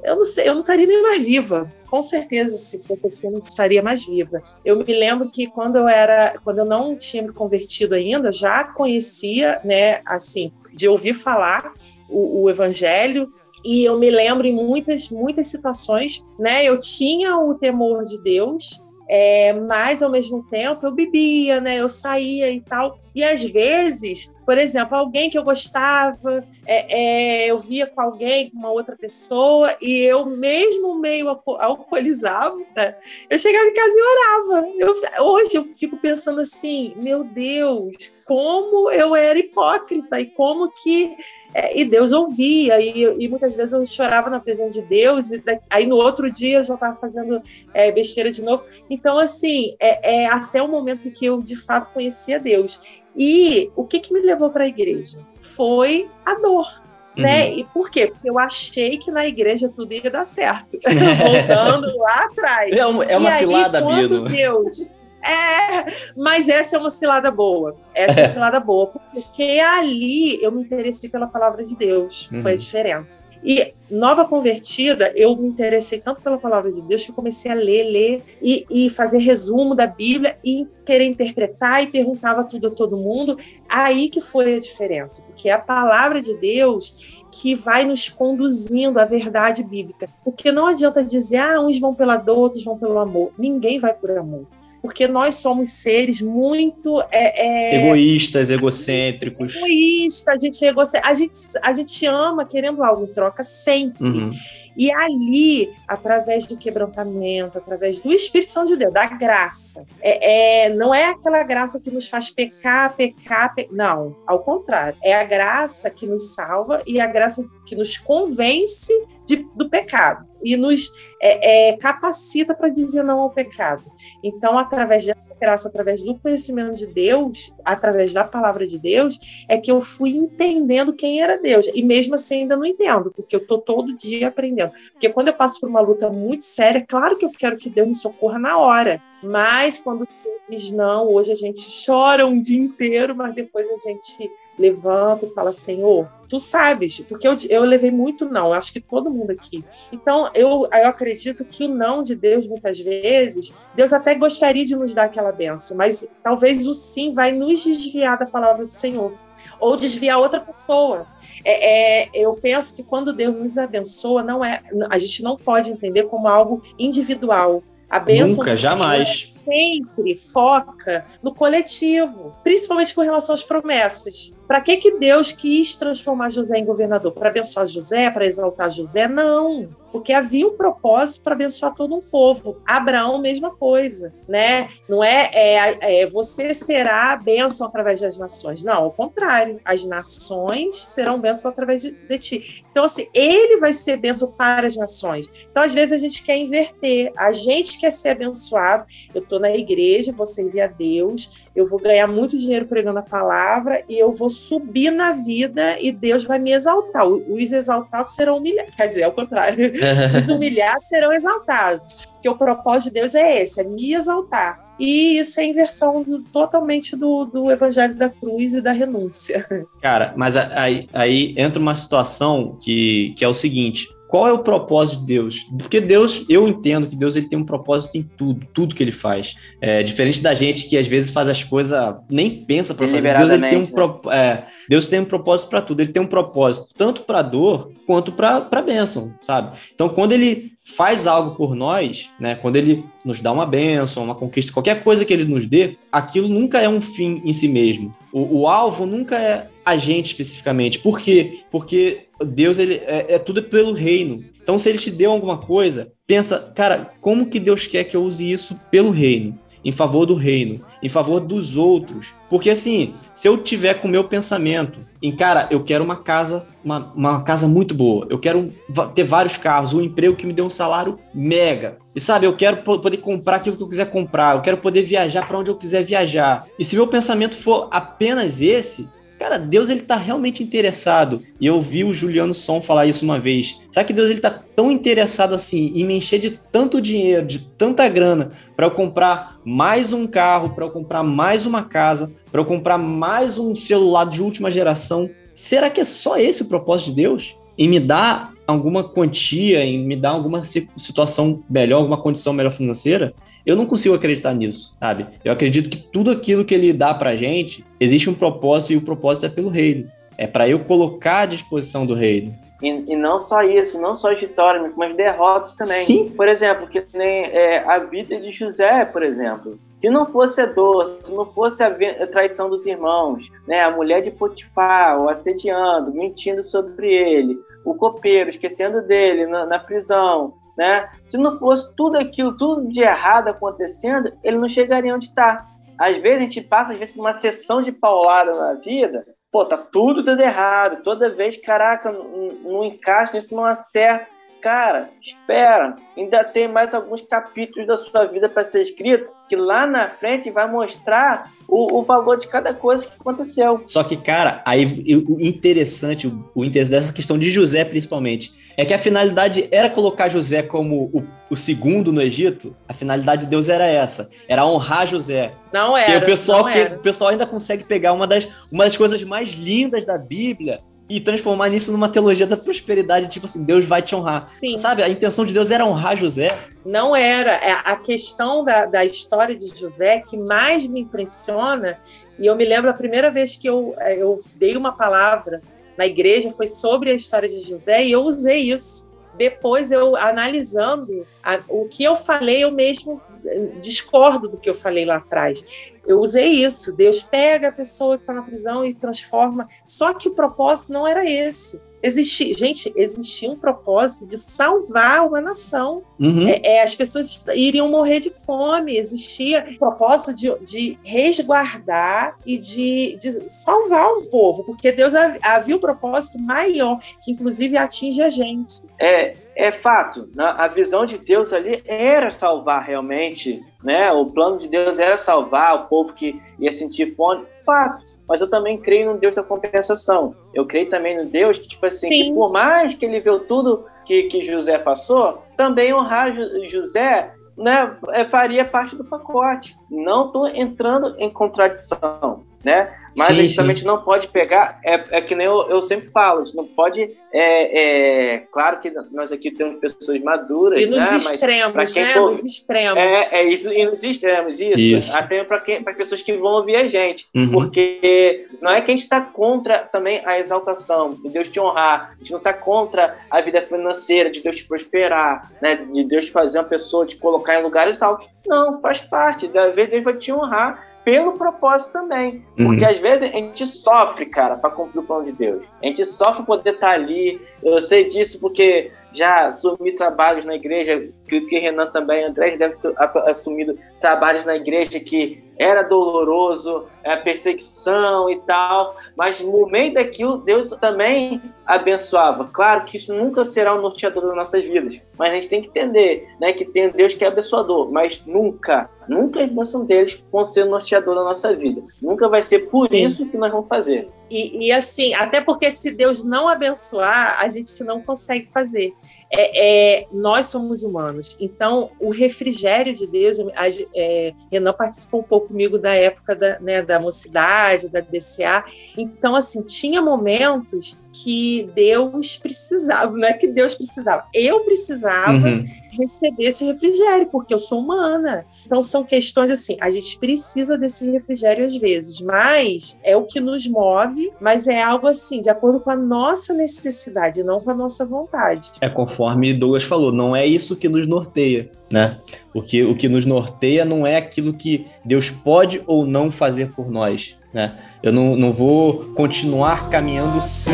eu não sei, eu não estaria nem mais viva. Com certeza, se fosse assim, eu não estaria mais viva. Eu me lembro que quando eu era, quando eu não tinha me convertido ainda, já conhecia, né, assim, de ouvir falar o, o evangelho e eu me lembro em muitas, muitas situações, né? Eu tinha o temor de Deus, é, mas ao mesmo tempo eu bebia, né? Eu saía e tal. E às vezes, por exemplo, alguém que eu gostava, é, é, eu via com alguém, com uma outra pessoa, e eu mesmo meio alcoolizado, né? eu chegava em casa e orava. Eu, hoje eu fico pensando assim, meu Deus, como eu era hipócrita e como que é, e Deus ouvia e, e, muitas vezes eu chorava na presença de Deus e aí no outro dia eu já estava fazendo é, besteira de novo então assim é, é, até o momento que eu de fato conhecia Deus e o que que me levou para a igreja foi a dor né? Uhum. Né? E por quê? Porque eu achei que na igreja tudo ia dar certo. Voltando lá atrás. É uma, é uma cilada, Bino. Deus é, mas essa é uma cilada boa. Essa é uma cilada boa, porque ali eu me interessei pela palavra de Deus. Uhum. Foi a diferença. E nova convertida, eu me interessei tanto pela palavra de Deus que comecei a ler, ler e, e, fazer resumo da Bíblia e querer interpretar e perguntava tudo a todo mundo. Aí que foi a diferença, porque é a palavra de Deus que vai nos conduzindo à verdade bíblica. Porque não adianta dizer, ah, uns vão pela dor, outros vão pelo amor. Ninguém vai por amor porque nós somos seres muito é, é, egoístas, egocêntricos. Egoísta, a gente, é egocêntrico, a gente a gente ama querendo algo em troca sempre. Uhum. E ali, através do quebrantamento, através do Espírito Santo de Deus, da graça, é, é não é aquela graça que nos faz pecar, pecar, pe... não, ao contrário, é a graça que nos salva e a graça que nos convence de, do pecado e nos é, é, capacita para dizer não ao pecado. Então, através dessa graça, através do conhecimento de Deus, através da palavra de Deus, é que eu fui entendendo quem era Deus. E mesmo assim ainda não entendo, porque eu estou todo dia aprendendo. Porque quando eu passo por uma luta muito séria, claro que eu quero que Deus me socorra na hora. Mas quando diz não, hoje a gente chora um dia inteiro, mas depois a gente levanta e fala, Senhor, tu sabes, porque eu, eu levei muito não, acho que todo mundo aqui. Então, eu, eu acredito que o não de Deus, muitas vezes, Deus até gostaria de nos dar aquela benção, mas talvez o sim vai nos desviar da palavra do Senhor, ou desviar outra pessoa. É, é, eu penso que quando Deus nos abençoa, não é, a gente não pode entender como algo individual, a bênção Nunca, jamais. sempre foca no coletivo, principalmente com relação às promessas. Para que, que Deus quis transformar José em governador? Para abençoar José, para exaltar José? Não, porque havia um propósito para abençoar todo um povo. Abraão, mesma coisa, né? Não é, é, é você será bênção através das nações. Não, ao contrário, as nações serão bênção através de, de ti. Então, assim, ele vai ser bênção para as nações. Então, às vezes, a gente quer inverter. A gente quer ser abençoado. Eu estou na igreja, vou servir a Deus, eu vou ganhar muito dinheiro pregando a palavra e eu vou subir na vida e Deus vai me exaltar. Os exaltados serão humilhados. Quer dizer, ao contrário. Os humilhados serão exaltados. Porque o propósito de Deus é esse, é me exaltar. E isso é inversão do, totalmente do, do evangelho da cruz e da renúncia. Cara, mas aí, aí entra uma situação que, que é o seguinte: qual é o propósito de Deus? Porque Deus, eu entendo que Deus ele tem um propósito em tudo, tudo que ele faz. É, diferente da gente que às vezes faz as coisas, nem pensa para fazer. Deus, ele tem um pro, é, Deus tem um propósito para tudo. Ele tem um propósito tanto para dor quanto para bênção, sabe? Então, quando ele faz algo por nós, né? Quando ele nos dá uma bênção, uma conquista, qualquer coisa que ele nos dê, aquilo nunca é um fim em si mesmo. O, o alvo nunca é a gente especificamente. Por quê? Porque Deus ele é, é tudo pelo reino. Então, se ele te deu alguma coisa, pensa, cara, como que Deus quer que eu use isso pelo reino? em favor do reino, em favor dos outros. Porque assim, se eu tiver com o meu pensamento em, cara, eu quero uma casa, uma, uma casa muito boa, eu quero ter vários carros, um emprego que me dê um salário mega. E sabe, eu quero poder comprar aquilo que eu quiser comprar, eu quero poder viajar para onde eu quiser viajar. E se meu pensamento for apenas esse, Cara, Deus ele tá realmente interessado. E eu vi o Juliano Som falar isso uma vez. Sabe que Deus ele tá tão interessado assim em me encher de tanto dinheiro, de tanta grana, para eu comprar mais um carro, para eu comprar mais uma casa, para eu comprar mais um celular de última geração. Será que é só esse o propósito de Deus? Em me dar alguma quantia, em me dar alguma situação melhor, alguma condição melhor financeira? Eu não consigo acreditar nisso, sabe? Eu acredito que tudo aquilo que ele dá pra gente, existe um propósito e o propósito é pelo reino. É para eu colocar à disposição do reino. E, e, não só isso, não só as vitórias, mas derrotas também. Sim. Por exemplo, que nem é, a vida de José, por exemplo. Se não fosse a dor, se não fosse a, traição dos irmãos, né, a mulher de Potifar, o assediando, mentindo sobre ele, o copeiro esquecendo dele na, na prisão, né? Se não fosse tudo aquilo, tudo de errado acontecendo, ele não chegaria onde está. Às vezes a gente passa às vezes por uma sessão de paulada na vida pô, tá tudo dando errado. Toda vez, caraca, não, encaixa, isso não acerta. Cara, espera, ainda tem mais alguns capítulos da sua vida para ser escrito, que lá na frente vai mostrar o, o, valor de cada coisa que aconteceu. Só que, cara, aí o interessante, o interesse dessa questão de José, principalmente, é que a finalidade era colocar José como o, o, segundo no Egito. A finalidade de Deus era essa, era honrar José. Não era. E o pessoal que o pessoal ainda consegue pegar uma das, uma das coisas mais lindas da Bíblia e transformar nisso numa teologia da prosperidade, tipo assim, Deus vai te honrar. Sim. Sabe, a intenção de Deus era honrar José. Não era. É a questão da, da história de José que mais me impressiona, e eu me lembro a primeira vez que eu, é, eu dei uma palavra na igreja foi sobre a história de José e eu usei isso. Depois eu analisando a, o que eu falei, eu mesmo eh, discordo do que eu falei lá atrás. Eu usei isso. Deus pega a pessoa que está na prisão e transforma. Só que o propósito não era esse. Existia, gente, existia um propósito de salvar uma nação. Uhum. É, é, as pessoas iriam morrer de fome. Existia um propósito de, de resguardar e de, de, salvar um povo, porque Deus havia um propósito maior, que inclusive atinge a gente. É, é fato. A visão de Deus ali era salvar realmente, né? O plano de Deus era salvar o povo que ia sentir fome. Fato mas eu também creio no Deus da compensação. Eu creio também no Deus que, tipo assim, que por mais que ele viu tudo que, que José passou, também honrar José né, é, faria parte do pacote. Não estou entrando em contradição, né? Mas sim, a gente sim. também não pode pegar, é, é que nem eu, eu, sempre falo, a gente não pode. É, é, claro que nós aqui temos pessoas maduras. E nos né? extremos, Mas quem né? For, nos extremos. É, é isso, e nos extremos, isso. isso. Até para pessoas que vão ouvir a gente. Uhum. Porque não é que a gente está contra também a exaltação, de Deus te honrar. A gente não está contra a vida financeira, de Deus te prosperar, né? de Deus fazer uma pessoa te colocar em lugares altos. Não, faz parte. Da vez Deus vai te honrar pelo propósito também. Uhum. Porque às vezes a gente sofre, cara, para cumprir o plano de Deus. A gente sofre poder estar tá ali. Eu sei disso porque já assumi trabalhos na igreja, acredito que Renan também, André deve ter assumido trabalhos na igreja que era doloroso, a é, perseguição e tal, mas no momento daquilo, Deus também abençoava. Claro que isso nunca será o norteador das nossas vidas, mas a gente tem que entender né, que tem Deus que é abençoador, mas nunca, nunca a bênção deles vão ser o norteador da nossa vida. Nunca vai ser por Sim. isso que nós vamos fazer. E, e, assim, até porque se Deus não abençoar, a gente não consegue fazer. É, é nós somos humanos. Então, o refrigério de Deus, a, é, Renan participou um pouco comigo da época da, né, da mocidade, da DCA. Então, assim, tinha momentos que Deus precisava, não é que Deus precisava, eu precisava uhum. receber esse refrigério, porque eu sou humana. Então são questões assim, a gente precisa desse refrigério às vezes, mas é o que nos move, mas é algo assim, de acordo com a nossa necessidade, não com a nossa vontade. É conforme Douglas falou, não é isso que nos norteia, né? Porque o que nos norteia não é aquilo que Deus pode ou não fazer por nós, né? Eu não, não vou continuar caminhando sim.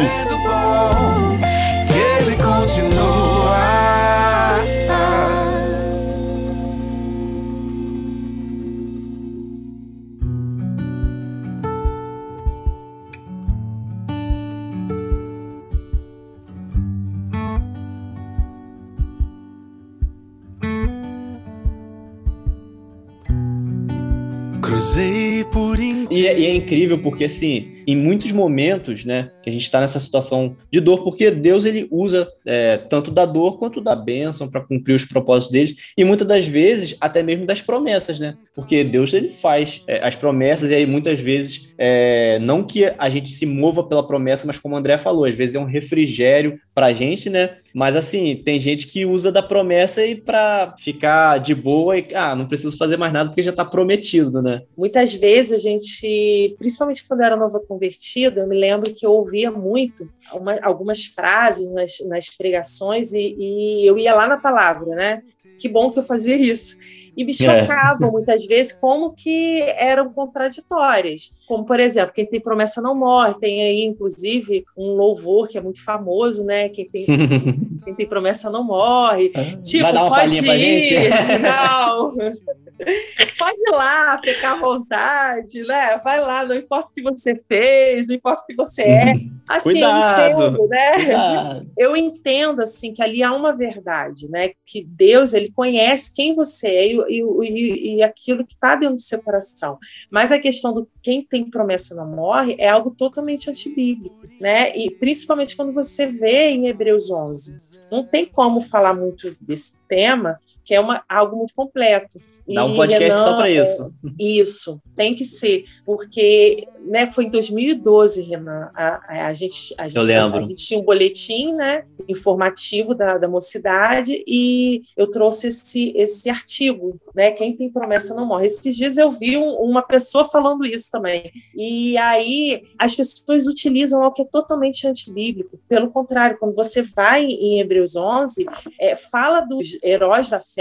E, é, e é incrível porque, assim, em muitos momentos, né, que a gente está nessa situação de dor, porque Deus ele usa é, tanto da dor quanto da bênção para cumprir os propósitos dele, e muitas das vezes até mesmo das promessas, né? Porque Deus ele faz é, as promessas, e aí muitas vezes, é, não que a gente se mova pela promessa, mas como o André falou, às vezes é um refrigério para a gente, né? Mas assim, tem gente que usa da promessa e para ficar de boa e, ah, não preciso fazer mais nada porque já está prometido, né? Muitas vezes a gente, principalmente quando era nova convertida, eu me lembro que eu ouvia muito uma, algumas frases nas, nas pregações e, e, eu ia lá na palavra, né? Que bom que eu fazia isso. E me chocavam é. muitas vezes como que eram contraditórias. Como, por exemplo, quem tem promessa não morre. Tem aí, inclusive, um louvor que é muito famoso, né? Quem tem, quem tem promessa não morre. Tipo, Vai dar uma pode ir, pra gente? Não. Pode ir lá, ficar à vontade, né? Vai lá, não importa o que você fez, não importa o que você é. Assim, Cuidado. eu entendo, né? Cuidado. Eu entendo, assim, que ali há uma verdade, né? Que Deus, ele conhece quem você é e, e, e aquilo que está dentro do seu coração. Mas a questão do quem tem promessa não morre é algo totalmente antibíblico, né? E principalmente quando você vê em Hebreus 11. Não tem como falar muito desse tema que é uma, algo muito completo. Dá um podcast Renan, só para isso. É, isso, tem que ser, porque né, foi em 2012, Renan, a, a, gente, a, gente, eu lembro. a gente tinha um boletim né, informativo da, da mocidade e eu trouxe esse, esse artigo, né, Quem tem promessa não morre. Esses dias eu vi um, uma pessoa falando isso também. E aí as pessoas utilizam algo que é totalmente antibíblico. Pelo contrário, quando você vai em Hebreus 11, é, fala dos heróis da fé,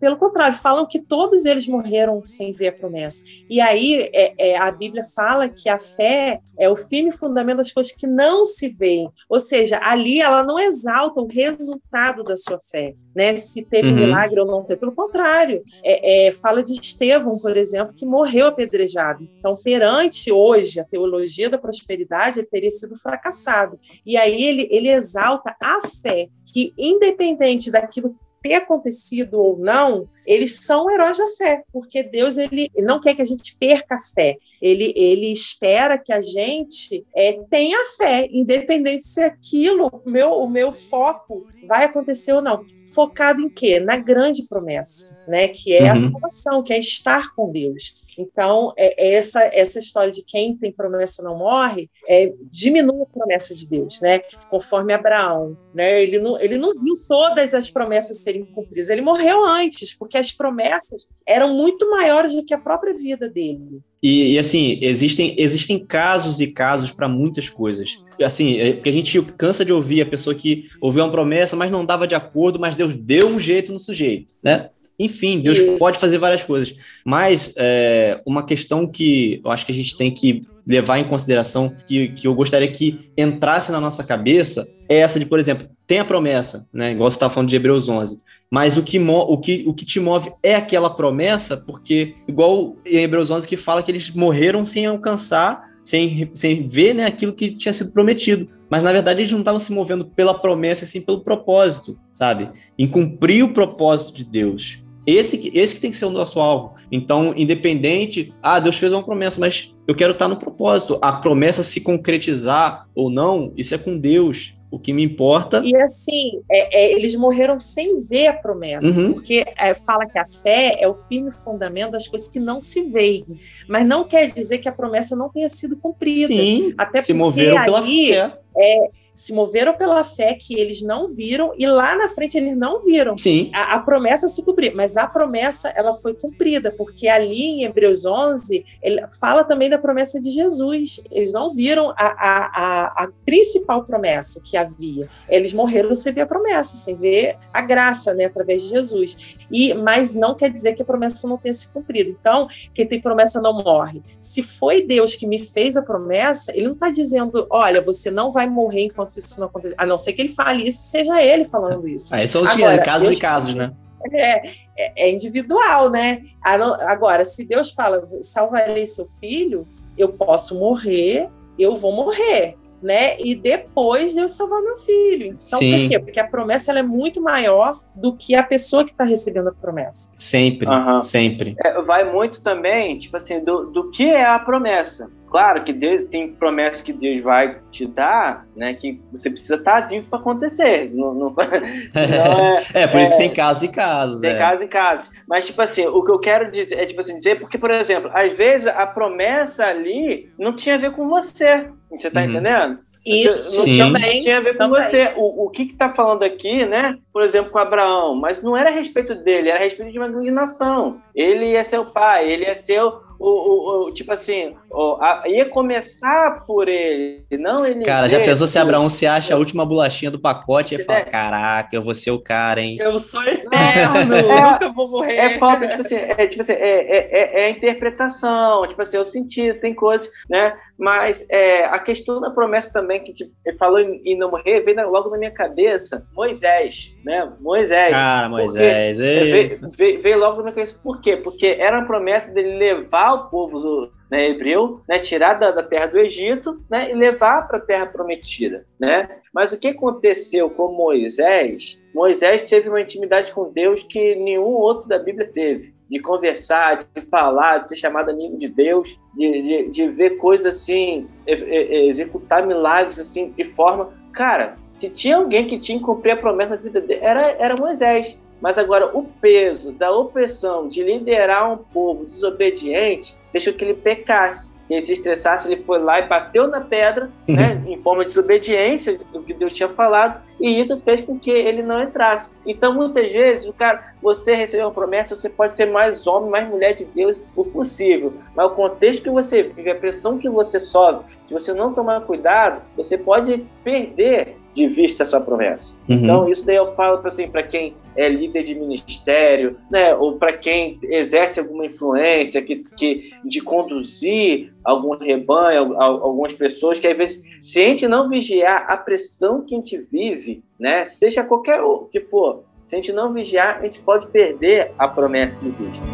pelo contrário, falam que todos eles morreram sem ver a promessa. E aí é, é, a Bíblia fala que a fé é o firme fundamento das coisas que não se veem. Ou seja, ali ela não exalta o resultado da sua fé, né? Se teve uhum. milagre ou não teve. Pelo contrário, é, é, fala de Estevão, por exemplo, que morreu apedrejado. Então, perante hoje a teologia da prosperidade, ele teria sido fracassado. E aí ele, ele exalta a fé, que independente daquilo ter acontecido ou não, eles são heróis da fé, porque Deus ele não quer que a gente perca a fé. Ele, ele espera que a gente é, tenha fé, independente se aquilo, meu, o meu foco vai acontecer ou não. Focado em quê? Na grande promessa, né? Que é uhum. a salvação, que é estar com Deus. Então, é, é, essa, essa história de quem tem promessa não morre é, diminui a promessa de Deus, né? Conforme Abraão, né? Ele não, ele não viu todas as promessas serem cumpridas. Ele morreu antes, porque as promessas eram muito maiores do que a própria vida dele. E, e, assim, existem, existem casos e casos para muitas coisas. Assim, é, porque a gente cansa de ouvir a pessoa que ouviu uma promessa, mas não dava de acordo, mas Deus deu um jeito no sujeito, né? Enfim, Deus Isso. pode fazer várias coisas. Mas é, uma questão que eu acho que a gente tem que levar em consideração, que, que eu gostaria que entrasse na nossa cabeça, é essa de, por exemplo, tem a promessa, né? Igual você estava falando de Hebreus 11. Mas o que, o, que, o que te move é aquela promessa, porque, igual em Hebreus 11, que fala que eles morreram sem alcançar, sem, sem ver né, aquilo que tinha sido prometido. Mas, na verdade, eles não estavam se movendo pela promessa, sim pelo propósito, sabe? Em cumprir o propósito de Deus. Esse, esse que tem que ser o nosso alvo. Então, independente, ah, Deus fez uma promessa, mas eu quero estar no propósito. A promessa se concretizar ou não, isso é com Deus. O que me importa. E assim, é, é, eles morreram sem ver a promessa, uhum. porque é, fala que a fé é o firme fundamento das coisas que não se veem. Mas não quer dizer que a promessa não tenha sido cumprida. Sim, Até se moveram pela fé. É, se moveram pela fé que eles não viram e lá na frente eles não viram. Sim. A, a promessa se cumpriu, mas a promessa ela foi cumprida, porque ali em Hebreus 11 ele fala também da promessa de Jesus. Eles não viram a, a, a, a principal promessa que havia. Eles morreram sem ver a promessa, sem ver a graça, né, através de Jesus. E mas não quer dizer que a promessa não tenha se cumprido. Então, quem tem promessa não morre. Se foi Deus que me fez a promessa, ele não está dizendo, olha, você não vai morrer enquanto enquanto isso não acontecer. A não ser que ele fale isso, seja ele falando isso. Aí são os Agora, casos Deus, e casos, né? É, é, é individual, né? Agora, se Deus fala, salvarei seu filho, eu posso morrer, eu vou morrer né? E depois Deus salvar meu filho. Então, Sim. por quê? Porque a promessa ela é muito maior do que a pessoa que está recebendo a promessa. Sempre, uhum. sempre. É, vai muito também, tipo assim, do, do que é a promessa. Claro que Deus, tem promessa que Deus vai te dar, né? Que você precisa estar tá vivo para acontecer. Não, não, não é, é, por isso que tem casos e casos. Tem é. casos e casos. Mas, tipo assim, o que eu quero dizer é, tipo assim, dizer, porque, por exemplo, às vezes a promessa ali não tinha a ver com você. Você tá uhum. entendendo? Isso, não tinha, também, tinha a ver com também. você. O, o que está falando aqui, né? Por exemplo, com Abraão, mas não era a respeito dele, era a respeito de uma nação. Ele ia ser o pai, ele ia ser o, o, o, o, tipo assim, o, a, ia começar por ele, não ele. Cara, já pensou se Abraão se acha a última bolachinha do pacote e fala: é. Caraca, eu vou ser o cara, hein? Eu sou eterno, é, nunca vou morrer. É falta, tipo assim, é, tipo assim, é, é, é, é a interpretação, tipo assim, é o sentido, tem coisas, né? Mas é, a questão da promessa também, que ele falou em, não morrer, veio logo na minha cabeça Moisés, né? Moisés. Cara, Moisés. Veio, veio, veio, logo na minha cabeça. Por quê? Porque era a promessa dele levar o povo do, né, hebreu, né, tirar da, da, terra do Egito né, e levar para a terra prometida. Né? Mas o que aconteceu com Moisés? Moisés teve uma intimidade com Deus que nenhum outro da Bíblia teve de conversar, de falar, de ser chamado amigo de Deus, de, de, de ver coisas assim, executar milagres assim de forma. Cara, se tinha alguém que tinha que cumprir a promessa da vida dele, era, era Moisés. Mas agora o peso da opressão de liderar um povo desobediente deixou que ele pecasse ele se estressasse, ele foi lá e bateu na pedra, uhum. né, em forma de desobediência do que Deus tinha falado, e isso fez com que ele não entrasse. Então, muitas vezes, o cara, você recebeu uma promessa, você pode ser mais homem, mais mulher de Deus o possível, mas o contexto que você vive, a pressão que você sofre, se você não tomar cuidado, você pode perder de vista a sua promessa. Uhum. Então, isso daí eu falo para assim, quem é líder de ministério, né, ou para quem exerce alguma influência que, que, de conduzir algum rebanho, algumas pessoas, que às vezes, se a gente não vigiar a pressão que a gente vive, né, seja qualquer o que for, se a gente não vigiar, a gente pode perder a promessa de vista.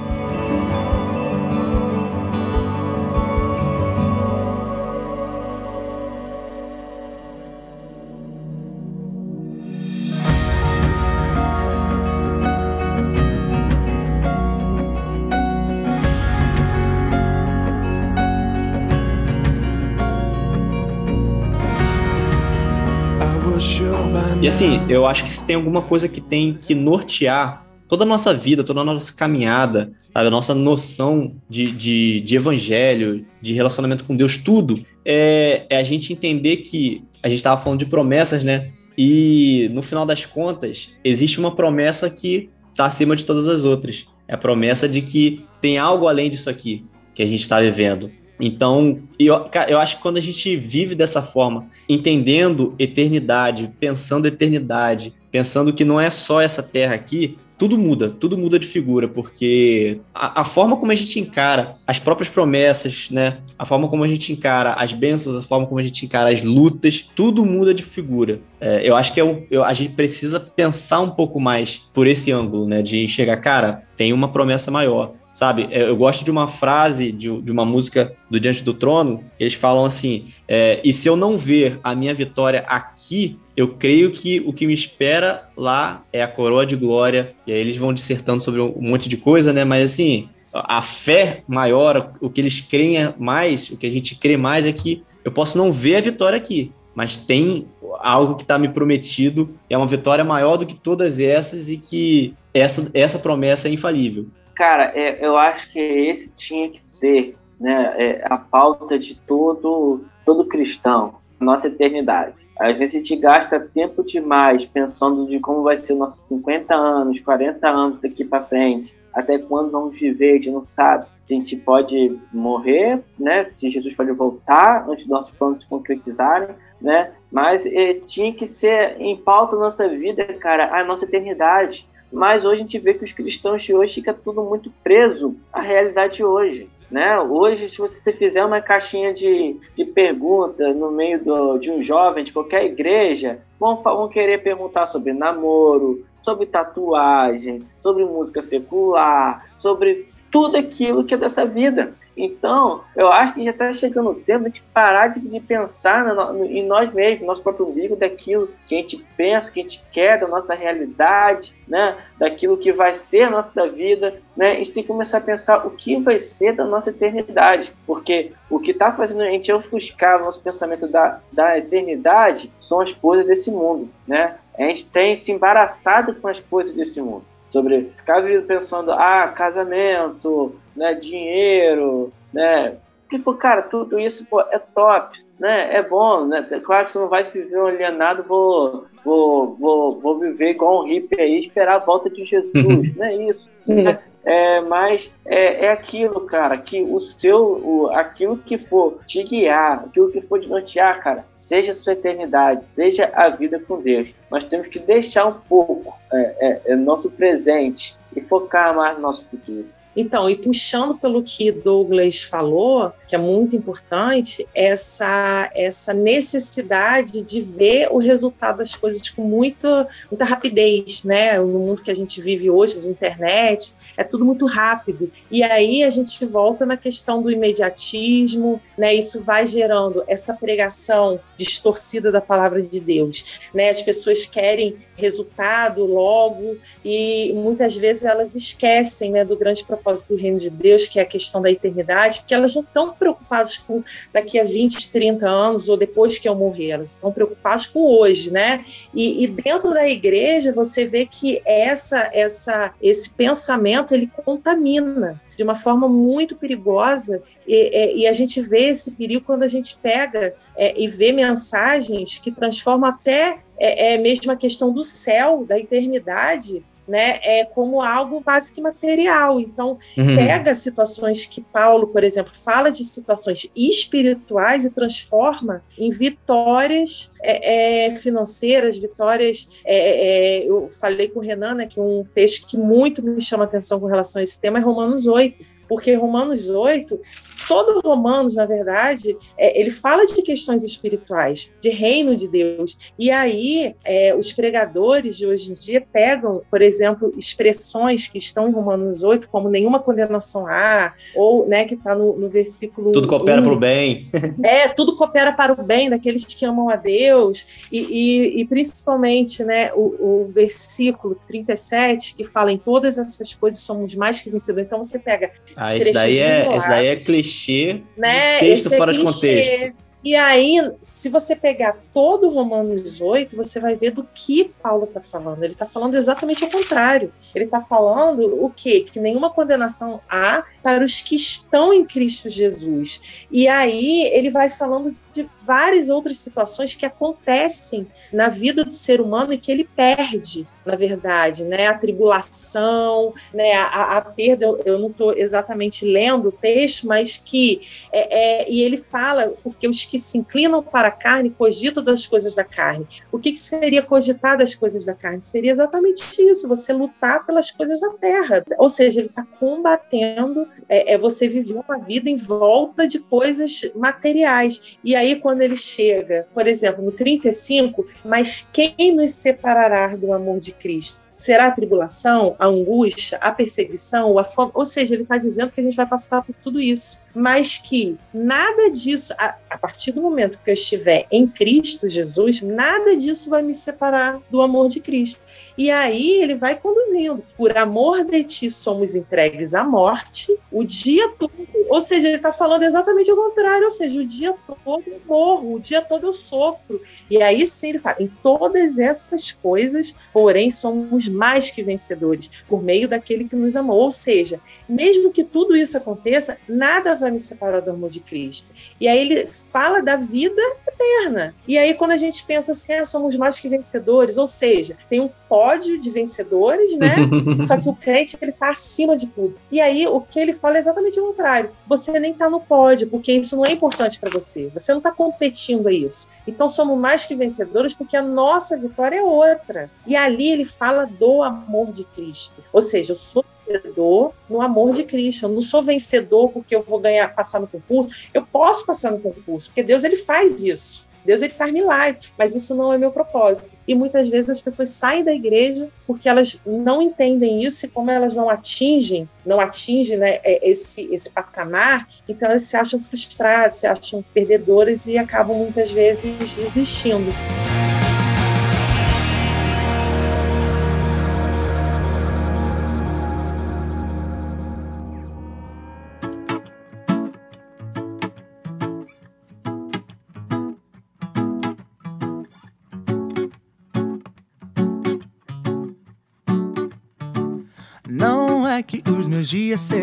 Assim, eu acho que se tem alguma coisa que tem que nortear toda a nossa vida, toda a nossa caminhada, sabe? a nossa noção de, de, de, evangelho, de relacionamento com Deus, tudo, é, é a gente entender que a gente estava falando de promessas, né? E no final das contas, existe uma promessa que está acima de todas as outras. É a promessa de que tem algo além disso aqui que a gente está vivendo. Então, eu, eu acho que quando a gente vive dessa forma, entendendo eternidade, pensando eternidade, pensando que não é só essa terra aqui, tudo muda, tudo muda de figura, porque a, a, forma como a gente encara as próprias promessas, né? A forma como a gente encara as bênçãos, a forma como a gente encara as lutas, tudo muda de figura. É, eu acho que é um, eu, a gente precisa pensar um pouco mais por esse ângulo, né? De enxergar, cara, tem uma promessa maior sabe? É, eu gosto de uma frase de, de uma música do Diante do Trono, eles falam assim: é, e se eu não ver a minha vitória aqui, eu creio que o que me espera lá é a coroa de glória. E aí eles vão dissertando sobre um monte de coisa, né? Mas assim, a fé maior, o que eles creem mais, o que a gente crê mais é que eu posso não ver a vitória aqui, mas tem algo que está me prometido, é uma vitória maior do que todas essas e que essa, essa promessa é infalível. Cara, é, eu acho que esse tinha que ser né, é, a pauta de todo, todo cristão, nossa eternidade. Às vezes a gente gasta tempo demais pensando de como vai ser nossos 50 anos, 40 anos daqui para frente, até quando vamos viver, a gente não sabe. A gente pode morrer, né? Se Jesus pode voltar antes dos nossos planos se concretizarem, né? Mas é, tinha que ser em pauta nossa vida, cara, a nossa eternidade. Mas hoje a gente vê que os cristãos de hoje fica tudo muito preso à realidade de hoje. Né? Hoje, se você fizer uma caixinha de, de perguntas no meio do, de um jovem de qualquer igreja, vão, vão querer perguntar sobre namoro, sobre tatuagem, sobre música secular, sobre tudo aquilo que é dessa vida. Então, eu acho que já está chegando o tempo de parar de, de pensar no, no, em nós mesmos, no nosso próprio umbigo, daquilo que a gente pensa, que a gente quer, da nossa realidade, né? daquilo que vai ser a nossa vida. Né? A gente tem que começar a pensar o que vai ser da nossa eternidade, porque o que está fazendo a gente ofuscar o nosso pensamento da, da eternidade são as coisas desse mundo. Né? A gente tem se embaraçado com as coisas desse mundo sobre ficar pensando, ah, casamento, né, dinheiro, né? Tipo, cara, tudo isso pô, é top, né? É bom, né? Claro que você não vai viver um alienado, vou, vou, vou, vou viver igual um hippie aí, esperar a volta de Jesus, não é isso. Né? É, mas é, é aquilo, cara, que o seu, o, aquilo que for te guiar, aquilo que for te nortear, cara, seja a sua eternidade, seja a vida com Deus. Nós temos que deixar um pouco é, é, é nosso presente e focar mais no nosso futuro. Então, e puxando pelo que Douglas falou, que é muito importante, essa, essa necessidade de ver o resultado das coisas com muita, muita rapidez, né? No mundo que a gente vive hoje, de internet, é tudo muito rápido. E aí a gente volta na questão do imediatismo, né? Isso vai gerando essa pregação distorcida da palavra de Deus, né? As pessoas querem resultado logo e muitas vezes elas esquecem, né, do grande propósito propósito do reino de Deus, que é a questão da eternidade, porque elas não estão preocupadas com daqui a 20, 30 anos ou depois que eu morrer, elas estão preocupadas com hoje, né? E, e dentro da igreja você vê que essa, essa, esse pensamento ele contamina de uma forma muito perigosa e, é, e, a gente vê esse perigo quando a gente pega é, e vê mensagens que transformam até é, é, mesmo a questão do céu, da eternidade, né, é como algo básico e material. Então, uhum. pega situações que Paulo, por exemplo, fala de situações espirituais e transforma em vitórias é, é, financeiras, vitórias. É, é, eu falei com o Renan né, que um texto que muito me chama atenção com relação a esse tema é Romanos 8, porque Romanos 8 todo Romanos, na verdade, é, ele fala de questões espirituais, de reino de Deus. E aí, é, os pregadores de hoje em dia pegam, por exemplo, expressões que estão em Romanos 8, como nenhuma condenação há, ou né, que está no, no, versículo. Tudo coopera para o bem. É, tudo coopera para o bem daqueles que amam a Deus, e, e, e principalmente né, o, o versículo 37, que fala em todas essas coisas somos mais que vencedores. Então você pega. Ah, esse daí, é, esse daí é clichê clichê, né? texto Esse fora é de contexto. E aí, se você pegar todo o Romanos 8, você vai ver do que Paulo está falando. Ele está falando exatamente o contrário. Ele está falando o quê? Que nenhuma condenação há para os que estão em Cristo Jesus. E aí ele vai falando de várias outras situações que acontecem na vida do ser humano e que ele perde na verdade, né? A tribulação, né? A, a perda, eu, não estou exatamente lendo o texto, mas que é, é, e ele fala porque os que se inclinam para a carne cogitam das coisas da carne. O que, que seria cogitar das coisas da carne? Seria exatamente isso: você lutar pelas coisas da terra. Ou seja, ele está combatendo é, é você viver uma vida em volta de coisas materiais. E aí, quando ele chega, por exemplo, no 35, mas quem nos separará do amor de Cristo? Será a tribulação, a angústia, a perseguição, a fome? Ou seja, ele está dizendo que a gente vai passar por tudo isso, mas que nada disso, a partir do momento que eu estiver em Cristo Jesus, nada disso vai me separar do amor de Cristo. E aí ele vai conduzindo. Por amor de ti somos entregues à morte o dia todo. Ou seja, ele está falando exatamente o contrário. Ou seja, o dia todo eu morro, o dia todo eu sofro. E aí sim ele fala: em todas essas coisas, porém, somos mais que vencedores por meio daquele que nos amou. Ou seja, mesmo que tudo isso aconteça, nada vai me separar do amor de Cristo. E aí ele fala da vida eterna. E aí quando a gente pensa assim, ah, somos mais que vencedores, ou seja, tem um pódio de vencedores, né? Só que o crente ele está acima de tudo. E aí o que ele fala é exatamente o contrário. Você nem está no pódio, porque isso não é importante para você. Você não está competindo a isso. Então somos mais que vencedores porque a nossa vitória é outra. E ali ele fala do amor de Cristo. Ou seja, eu sou vencedor no amor de Cristo. Eu não sou vencedor porque eu vou ganhar, passar no concurso. Eu posso passar no concurso, porque Deus ele faz isso. Deus ele faz milagres, mas isso não é meu propósito. E muitas vezes as pessoas saem da igreja porque elas não entendem isso e como elas não atingem, não atingem né, é, esse, esse patamar, então elas se acham frustradas, se acham perdedoras e acabam muitas vezes desistindo.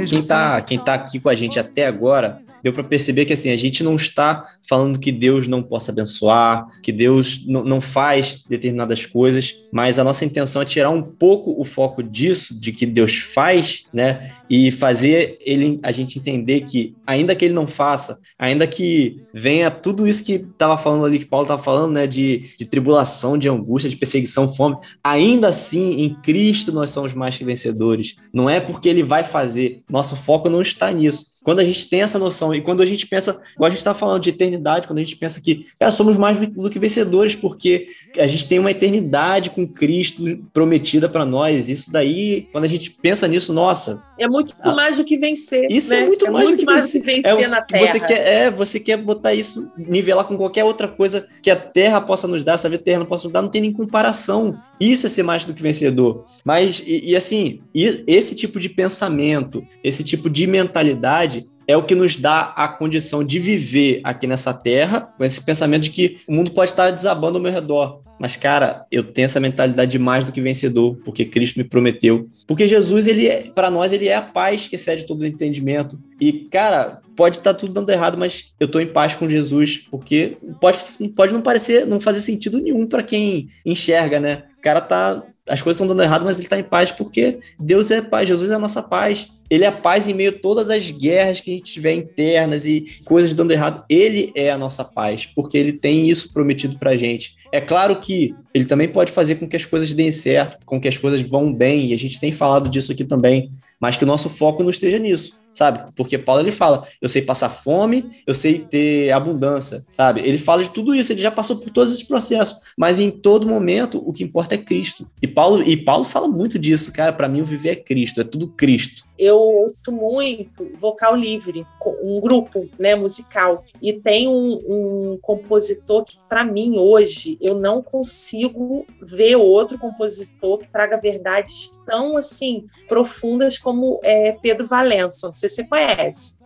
Quem tá, quem tá aqui com a gente até agora, deu para perceber que assim, a gente não está falando que Deus não possa abençoar, que Deus não faz determinadas coisas, mas a nossa intenção é tirar um pouco o foco disso, de que Deus faz, né? E fazer ele a gente entender que, ainda que ele não faça, ainda que venha tudo isso que estava falando ali, que Paulo estava falando, né? De, de tribulação, de angústia, de perseguição, fome, ainda assim, em Cristo nós somos mais que vencedores. Não é porque ele vai fazer, nosso foco não está nisso quando a gente tem essa noção e quando a gente pensa, igual a gente está falando de eternidade, quando a gente pensa que cara, somos mais do que vencedores, porque a gente tem uma eternidade com Cristo prometida para nós. Isso daí, quando a gente pensa nisso, nossa. É muito ah, mais do que vencer. Isso é né? é muito mais, muito do, que mais vencer. do que vencer. É, na Terra. Você quer, é, você quer botar isso, nivelar com qualquer outra coisa que a Terra possa nos dar, essa vida terrena possa nos dar, não tem nem comparação. Isso é ser mais do que vencedor. Mas, e, e assim, e esse tipo de pensamento, esse tipo de mentalidade é o que nos dá a condição de viver aqui nessa terra, com esse pensamento de que o mundo pode estar desabando ao meu redor. Mas, cara, eu tenho essa mentalidade de mais do que vencedor, porque Cristo me prometeu. Porque Jesus, ele é, para nós, ele é a paz que excede todo o entendimento. E, cara, pode estar tudo dando errado, mas eu tô em paz com Jesus, porque pode, pode não parecer, não fazer sentido nenhum para quem enxerga, né? O cara tá. As coisas estão dando errado, mas ele tá em paz porque Deus é paz, Jesus é a nossa paz. Ele é a paz em meio a todas as guerras que a gente tiver internas e coisas dando errado. Ele é a nossa paz, porque ele tem isso prometido pra gente. É claro que ele também pode fazer com que as coisas deem certo, com que as coisas vão bem, e a gente tem falado disso aqui também, mas que o nosso foco não esteja nisso sabe? Porque Paulo ele fala, eu sei passar fome, eu sei ter abundância, sabe? Ele fala de tudo isso, ele já passou por todos esses processos, mas em todo momento o que importa é Cristo. E Paulo e Paulo fala muito disso, cara, para mim o viver é Cristo, é tudo Cristo eu ouço muito vocal livre, um grupo né, musical. E tem um, um compositor que, para mim, hoje, eu não consigo ver outro compositor que traga verdades tão assim profundas como é, Pedro Valença. Não sei se você conhece.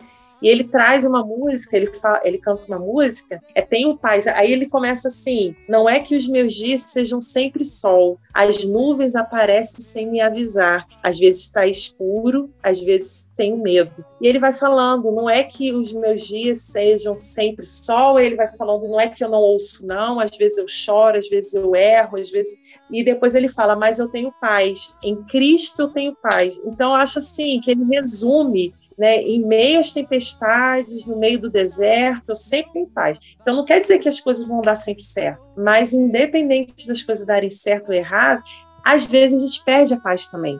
E ele traz uma música, ele, fala, ele canta uma música, é Tenho Paz. Aí ele começa assim: Não é que os meus dias sejam sempre sol, as nuvens aparecem sem me avisar. Às vezes está escuro, às vezes tenho medo. E ele vai falando: Não é que os meus dias sejam sempre sol, ele vai falando: Não é que eu não ouço, não. Às vezes eu choro, às vezes eu erro, às vezes. E depois ele fala: Mas eu tenho paz. Em Cristo eu tenho paz. Então eu acho assim que ele resume né, em meio às tempestades, no meio do deserto, sempre tenho paz. Então, não quer dizer que as coisas vão dar sempre certo, mas independente das coisas darem certo ou errado, às vezes a gente perde a paz também.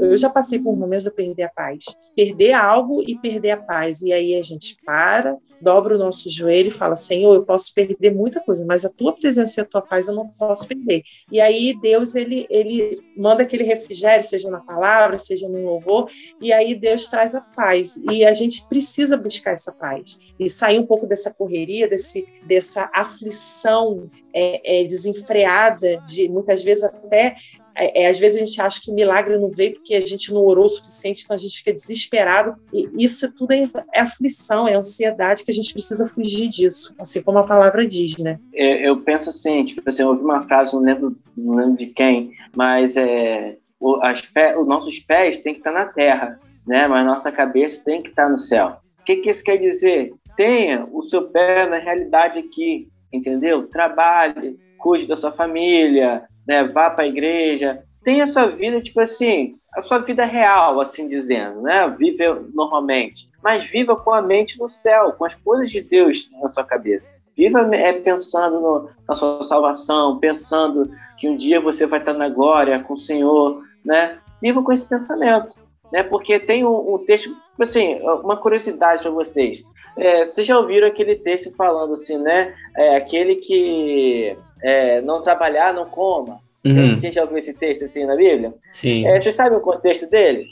Eu já passei por momentos de eu perder a paz. Perder algo e perder a paz. E aí a gente para, dobra o nosso joelho e fala: Senhor, eu posso perder muita coisa, mas a tua presença e a tua paz eu não posso perder. E aí Deus ele, ele manda aquele refrigério, seja na palavra, seja no louvor, e aí Deus traz a paz. E a gente precisa buscar essa paz e sair um pouco dessa correria, desse, dessa aflição é, é, desenfreada, de muitas vezes até é, é, às vezes a gente acha que o milagre não veio porque a gente não orou o suficiente, então a gente fica desesperado. E isso tudo é, é aflição, é ansiedade que a gente precisa fugir disso, assim como a palavra diz, né? É, eu penso assim, tipo assim, eu ouvi uma frase, não lembro, não lembro de quem, mas é, o, as pé, os nossos pés têm que estar na terra, né? Mas nossa cabeça tem que estar no céu. O que, que isso quer dizer? Tenha o seu pé na realidade aqui, entendeu? Trabalhe, cuide da sua família, né? Vá para a igreja, tenha a sua vida, tipo assim, a sua vida real, assim dizendo, né? Vive normalmente, mas viva com a mente no céu, com as coisas de Deus na sua cabeça. Viva é, pensando no, na sua salvação, pensando que um dia você vai estar na glória com o Senhor, né? Viva com esse pensamento, né? Porque tem um, um texto, assim, uma curiosidade para vocês. É, vocês já ouviram aquele texto falando assim, né? É, aquele que é, não trabalhar, não coma. Uhum. Quem já ouviu esse texto assim na Bíblia? Sim. É, você sabe o contexto dele?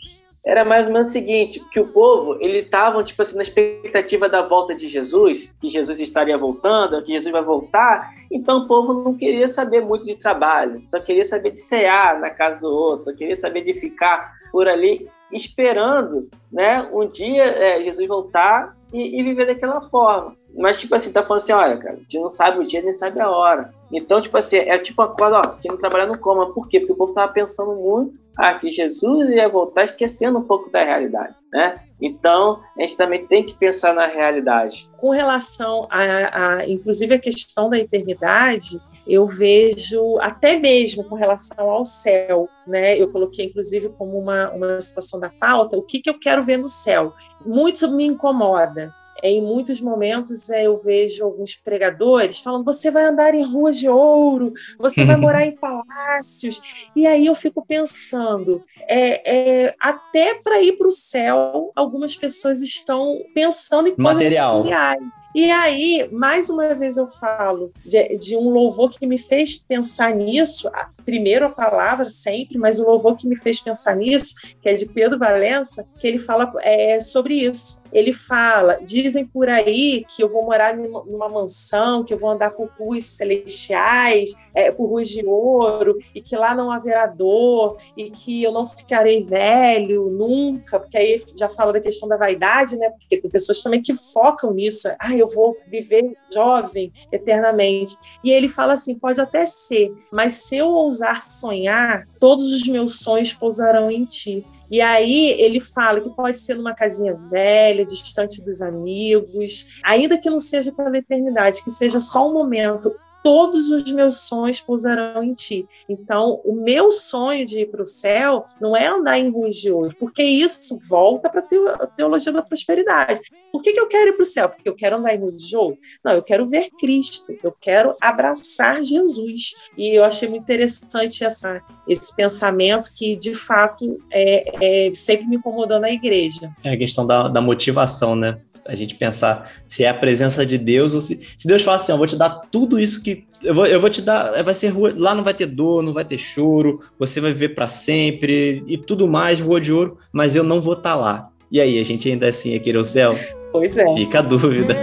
Era mais ou menos o seguinte, que o povo, ele estava, tipo assim, na expectativa da volta de Jesus, que Jesus estaria voltando, que Jesus vai voltar, então o povo não queria saber muito de trabalho, só queria saber de cear na casa do outro, só queria saber de ficar por ali esperando, né, um dia é, Jesus voltar e, e, viver daquela forma. Mas, tipo assim, tá falando assim, olha, cara, a gente não sabe o dia nem sabe a hora. Então, tipo assim, é tipo a coisa, ó, que não trabalha no coma. Por quê? Porque o povo tava pensando muito ah, que Jesus ia voltar esquecendo um pouco da realidade, né? Então, a gente também tem que pensar na realidade. Com relação a, a inclusive, a questão da eternidade, eu vejo até mesmo com relação ao céu, né? Eu coloquei inclusive como uma, uma situação da pauta, o que, que eu quero ver no céu. Muito me incomoda em muitos momentos é, eu vejo alguns pregadores falando: você vai andar em ruas de ouro, você vai morar em palácios. E aí eu fico pensando: é, é até para ir para o céu, algumas pessoas estão pensando em material. E aí, mais uma vez eu falo de, de, um louvor que me fez pensar nisso, primeiro a palavra sempre, mas o louvor que me fez pensar nisso, que é de Pedro Valença, que ele fala é, sobre isso ele fala: dizem por aí que eu vou morar numa mansão, que eu vou andar por ruas celestiais, é, por ruas de ouro, e que lá não haverá dor, e que eu não ficarei velho nunca, porque aí já fala da questão da vaidade, né? Porque tem pessoas também que focam nisso, ah, eu vou viver jovem eternamente. E ele fala assim: pode até ser, mas se eu ousar sonhar, todos os meus sonhos pousarão em ti. E aí ele fala que pode ser numa casinha velha, distante dos amigos, ainda que não seja pela eternidade, que seja só um momento todos os meus sonhos pousarão em ti. Então, o meu sonho de ir para o céu não é andar em ruas de ouro, porque isso volta para a teologia da prosperidade. Por que, que eu quero ir para o céu? Porque eu quero andar em ruas de ouro? Não, eu quero ver Cristo, eu quero abraçar Jesus. E eu achei muito interessante essa, esse pensamento que, de fato, é, é sempre me incomodou na igreja. É a questão da, da motivação, né? A gente pensar se é a presença de Deus ou se, se Deus fala assim, eu vou te dar tudo isso que eu vou, eu vou te dar, vai ser rua, lá não vai ter dor, não vai ter choro, você vai viver para sempre e tudo mais, rua de ouro, mas eu não vou estar tá lá. E aí, a gente ainda assim ia querer o céu? Pois é. Fica a dúvida.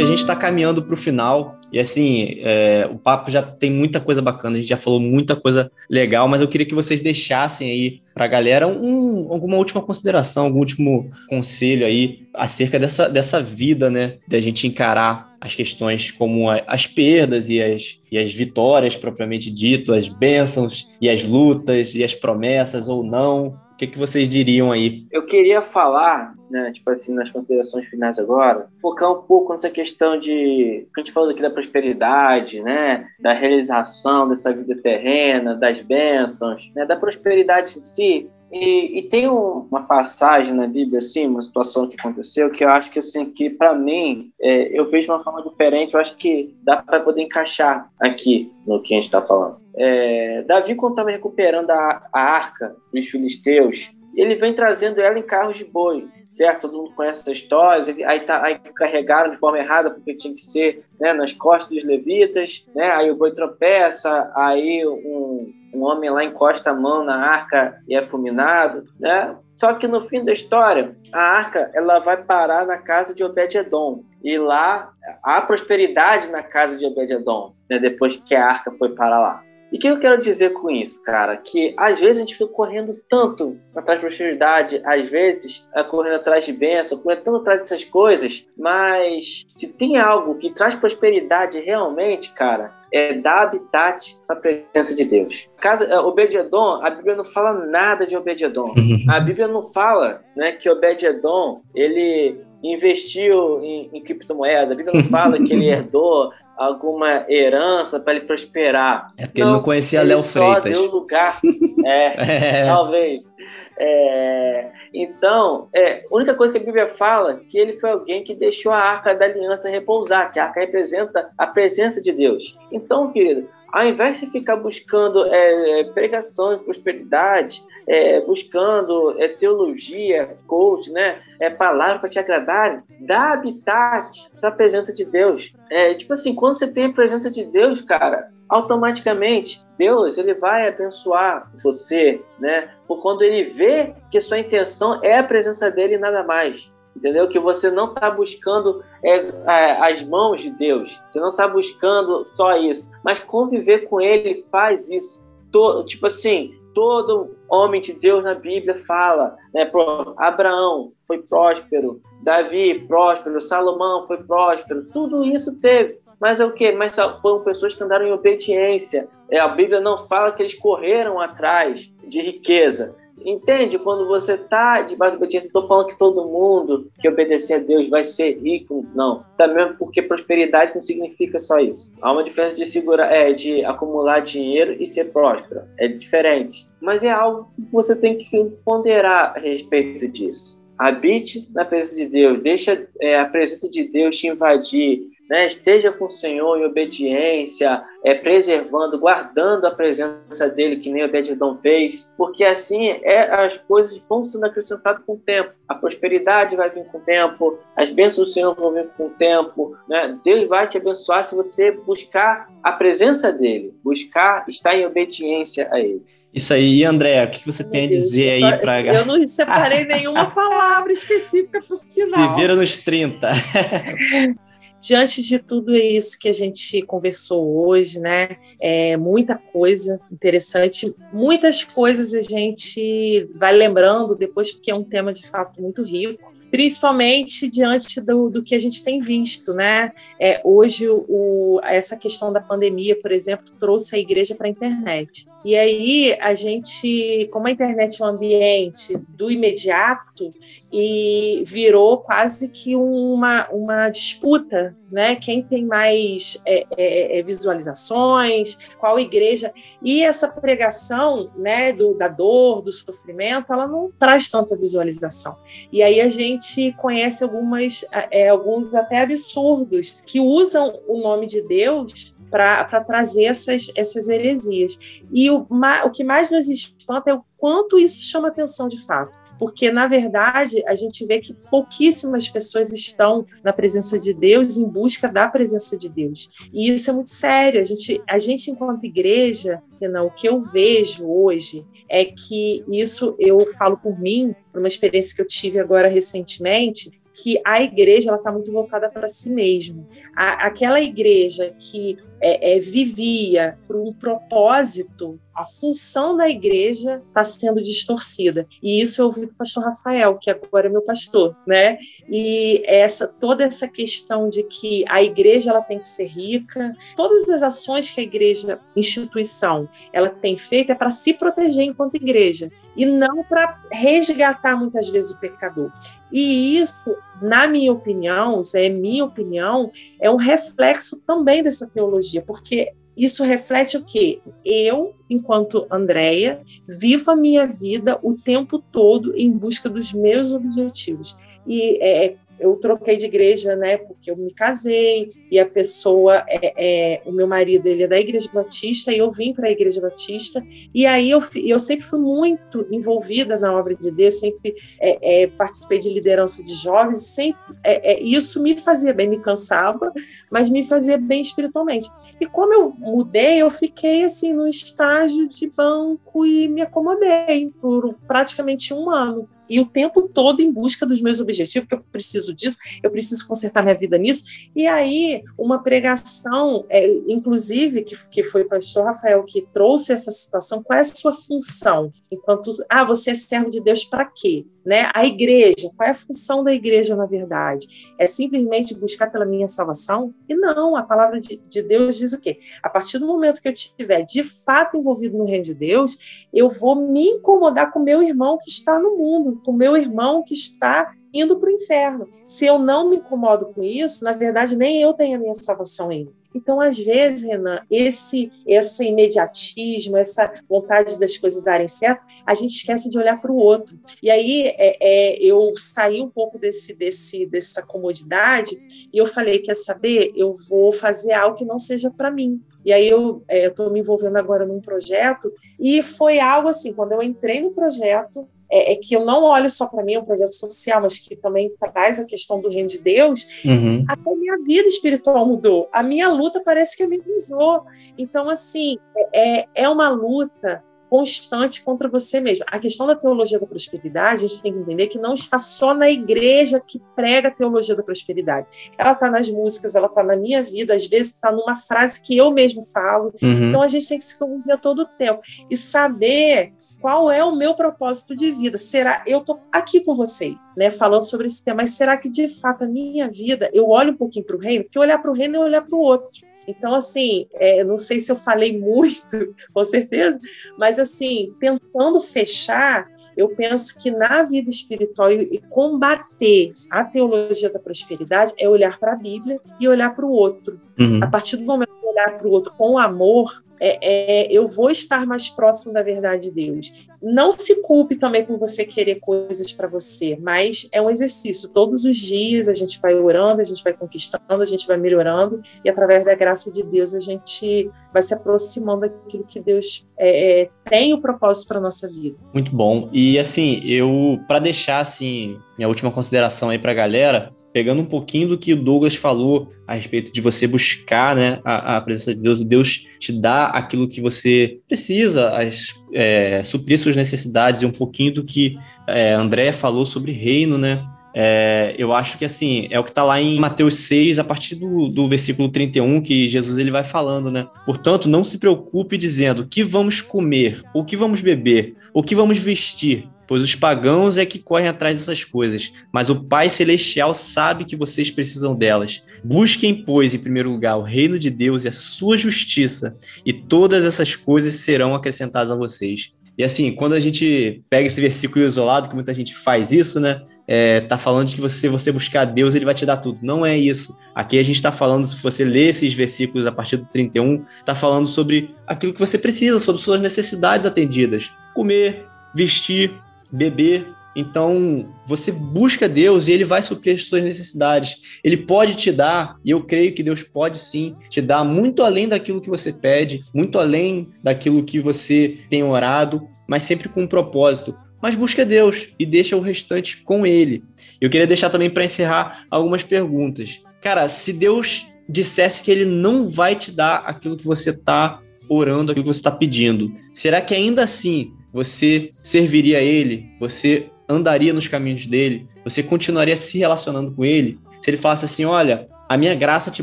Gente, a gente está caminhando para o final. E assim, é, o papo já tem muita coisa bacana, a gente já falou muita coisa legal, mas eu queria que vocês deixassem aí para a galera um, alguma última consideração, algum último conselho aí acerca dessa, dessa vida, né, da gente encarar as questões como a, as perdas e as, e as vitórias propriamente dito, as bênçãos e as lutas e as promessas ou não. Que, que vocês diriam aí? Eu queria falar, né, tipo assim, nas considerações finais agora, focar um pouco nessa questão de. a gente falou aqui da prosperidade, né, da realização dessa vida terrena, das bênçãos, né, da prosperidade em si. E, e, tem um, uma passagem na Bíblia, assim, uma situação que aconteceu, que eu acho que, assim, que para mim, é, eu vejo de uma forma diferente, eu acho que dá para poder encaixar aqui no que a gente está falando. É, Davi, quando estava recuperando a, a arca dos filisteus, ele vem trazendo ela em carros de boi, certo? Todo mundo conhece essa história. Aí, tá, aí carregaram de forma errada, porque tinha que ser né, nas costas dos levitas, né? Aí o boi tropeça, aí um, um homem lá encosta a mão na arca e é fulminado, né? Só que no fim da história, a arca ela vai parar na casa de Obed-edom. E lá há prosperidade na casa de Obed-edom, né? depois que a arca foi para lá. E o que eu quero dizer com isso, cara? Que às vezes a gente fica correndo tanto atrás de prosperidade, às vezes é correndo atrás de bênção, correndo tanto atrás dessas coisas, mas se tem algo que traz prosperidade realmente, cara, é dar habitat para a presença de Deus. Casa, é, a Bíblia não fala nada de Obed-edom. A Bíblia não fala né, que Obed-edom ele investiu em, em criptomoeda. A Bíblia não fala que ele herdou alguma herança para ele prosperar. É porque não, ele não conhecia Léo Freitas. Só deu lugar. É, é. talvez. É, então, é, a única coisa que a Bíblia fala é que ele foi alguém que deixou a arca da aliança repousar, que a arca representa a presença de Deus. Então, querido, ao invés de ficar buscando é, pregação de prosperidade, é, buscando é, teologia, coach, né, é, palavra para te agradar, dá habitat para a presença de Deus. É, tipo assim, quando você tem a presença de Deus, cara, automaticamente Deus ele vai abençoar você, né? Por quando ele vê que sua intenção é a presença dele e nada mais entendeu? Que você não está buscando é, as mãos de Deus, você não está buscando só isso, mas conviver com Ele faz isso. Todo, tipo assim, todo homem de Deus na Bíblia fala, né? Abraão foi próspero, Davi próspero, Salomão foi próspero, tudo isso teve. Mas é o que? Mas foram pessoas que andaram em obediência. É, a Bíblia não fala que eles correram atrás de riqueza, Entende? Quando você está debaixo do obediência, estou falando que todo mundo que obedecer a Deus vai ser rico. Não. Também porque prosperidade não significa só isso. Há uma diferença de segurar, é, de acumular dinheiro e ser próspero. É diferente. Mas é algo que você tem que ponderar a respeito disso. Habite na presença de Deus. Deixa é, a presença de Deus te invadir né, esteja com o Senhor em obediência, é, preservando, guardando a presença dele, que nem Obededão fez, porque assim é, as coisas vão sendo acrescentadas com o tempo. A prosperidade vai vir com o tempo, as bênçãos do Senhor vão vir com o tempo. Né? Deus vai te abençoar se você buscar a presença dele, buscar estar em obediência a ele. Isso aí, André, o que você Meu tem Deus, a dizer aí para Eu não separei nenhuma palavra específica para o final. Viveram nos 30. Diante de tudo isso que a gente conversou hoje, né? É muita coisa interessante, muitas coisas a gente vai lembrando depois, porque é um tema de fato muito rico principalmente diante do, do, que a gente tem visto, né? É, hoje, o, essa questão da pandemia, por exemplo, trouxe a igreja para a internet. E aí a gente, como a internet é um ambiente do imediato, e virou quase que uma, uma disputa, né? Quem tem mais é, é, é, visualizações, qual igreja. E essa pregação né, do, da dor, do sofrimento, ela não traz tanta visualização. E aí a gente conhece algumas, é, alguns até absurdos que usam o nome de Deus para trazer essas, essas heresias. E o, o que mais nos espanta é o quanto isso chama atenção de fato porque na verdade a gente vê que pouquíssimas pessoas estão na presença de Deus em busca da presença de Deus. E isso é muito sério. A gente, a gente enquanto igreja, não, o que eu vejo hoje é que isso eu falo por mim, por uma experiência que eu tive agora recentemente, que a igreja ela está muito voltada para si mesma. A, aquela igreja que é, é, vivia por um propósito, a função da igreja está sendo distorcida. E isso eu ouvi do pastor Rafael, que agora é meu pastor, né? E essa toda essa questão de que a igreja ela tem que ser rica, todas as ações que a igreja, instituição, ela tem feito é para se proteger enquanto igreja e não para resgatar muitas vezes o pecador. E isso, na minha opinião, é minha opinião, é um reflexo também dessa teologia, porque isso reflete o quê? Eu, enquanto Andréia, vivo a minha vida o tempo todo em busca dos meus objetivos. E é, eu troquei de igreja, né, porque eu me casei e a pessoa é, é o meu marido ele é da igreja batista e eu vim para a igreja batista e aí eu, eu sempre fui muito envolvida na obra de Deus, sempre é, é, participei de liderança de jovens, sempre é, é, isso me fazia bem, me cansava, mas me fazia bem espiritualmente. E como eu mudei, eu fiquei assim no estágio de banco e me acomodei por praticamente um ano e o tempo todo em busca dos meus objetivos, porque eu preciso disso, eu preciso consertar minha vida nisso. E aí, uma pregação, é, inclusive, que, que foi o pastor Rafael que trouxe essa situação, qual é a sua função? Enquanto, ah, você é servo de Deus para quê? Né? A igreja, qual é a função da igreja, na verdade? É simplesmente buscar pela minha salvação? E não, a palavra de, de Deus diz o quê? A partir do momento que eu estiver de fato envolvido no reino de Deus, eu vou me incomodar com meu irmão que está no mundo, com meu irmão que está indo para o inferno. Se eu não me incomodo com isso, na verdade, nem eu tenho a minha salvação ainda. Então, às vezes, Renan, esse, esse imediatismo, essa vontade das coisas darem certo, a gente esquece de olhar para o outro. E aí é, é, eu saí um pouco desse, desse, dessa comodidade e eu falei: quer saber? Eu vou fazer algo que não seja para mim. E aí eu é, estou me envolvendo agora num projeto e foi algo assim, quando eu entrei no projeto, é, é que eu não olho só para mim, é um projeto social, mas que também traz a questão do reino de Deus, uhum. até a minha vida espiritual mudou. A minha luta parece que amenizou. Então, assim, é, é uma luta constante contra você mesmo. A questão da teologia da prosperidade, a gente tem que entender que não está só na igreja que prega a teologia da prosperidade. Ela está nas músicas, ela está na minha vida, às vezes está numa frase que eu mesmo falo. Uhum. Então a gente tem que se conviver todo o tempo e saber qual é o meu propósito de vida? Será eu estou aqui com você, né, falando sobre esse tema, mas será que de fato a minha vida, eu olho um pouquinho para o reino, porque olhar para o reino é olhar para o outro. Então, assim, é, não sei se eu falei muito, com certeza, mas assim, tentando fechar, eu penso que na vida espiritual e combater a teologia da prosperidade é olhar para a Bíblia e olhar para o outro. Uhum. A partir do momento que olhar para o outro com amor, é, é, eu vou estar mais próximo da verdade de Deus. Não se culpe também por você querer coisas para você, mas é um exercício. Todos os dias a gente vai orando, a gente vai conquistando, a gente vai melhorando, e através da graça de Deus a gente vai se aproximando daquilo que Deus é, é tem o propósito para nossa vida. Muito bom. E assim, eu, para deixar assim, minha última consideração aí para a galera, pegando um pouquinho do que o Douglas falou a respeito de você buscar né, a, a presença de Deus, e Deus te dá aquilo que você precisa, as, é, suprir suas necessidades, e um pouquinho do que é, André falou sobre reino, né? É, eu acho que assim, é o que está lá em Mateus 6, a partir do, do versículo 31, que Jesus ele vai falando, né? Portanto, não se preocupe dizendo o que vamos comer, o que vamos beber, o que vamos vestir pois os pagãos é que correm atrás dessas coisas, mas o Pai Celestial sabe que vocês precisam delas. Busquem, pois, em primeiro lugar, o reino de Deus e a sua justiça, e todas essas coisas serão acrescentadas a vocês. E assim, quando a gente pega esse versículo isolado, que muita gente faz isso, né? É, tá falando de que você, você buscar Deus, ele vai te dar tudo. Não é isso. Aqui a gente está falando, se você ler esses versículos a partir do 31, tá falando sobre aquilo que você precisa, sobre suas necessidades atendidas. Comer, vestir, beber. Então, você busca Deus e ele vai suprir as suas necessidades. Ele pode te dar, e eu creio que Deus pode sim te dar muito além daquilo que você pede, muito além daquilo que você tem orado, mas sempre com um propósito. Mas busca Deus e deixa o restante com ele. Eu queria deixar também para encerrar algumas perguntas. Cara, se Deus dissesse que ele não vai te dar aquilo que você está orando, aquilo que você está pedindo, será que ainda assim você serviria a ele, você andaria nos caminhos dele, você continuaria se relacionando com ele. Se ele falasse assim: olha, a minha graça te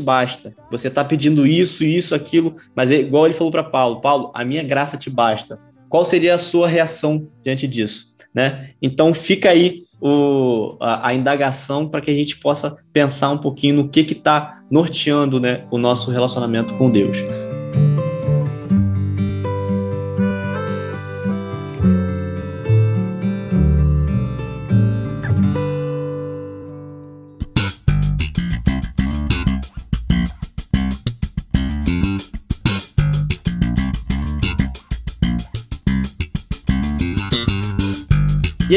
basta, você está pedindo isso, isso, aquilo, mas é igual ele falou para Paulo: Paulo, a minha graça te basta. Qual seria a sua reação diante disso? Né? Então fica aí o, a, a indagação para que a gente possa pensar um pouquinho no que está norteando né, o nosso relacionamento com Deus.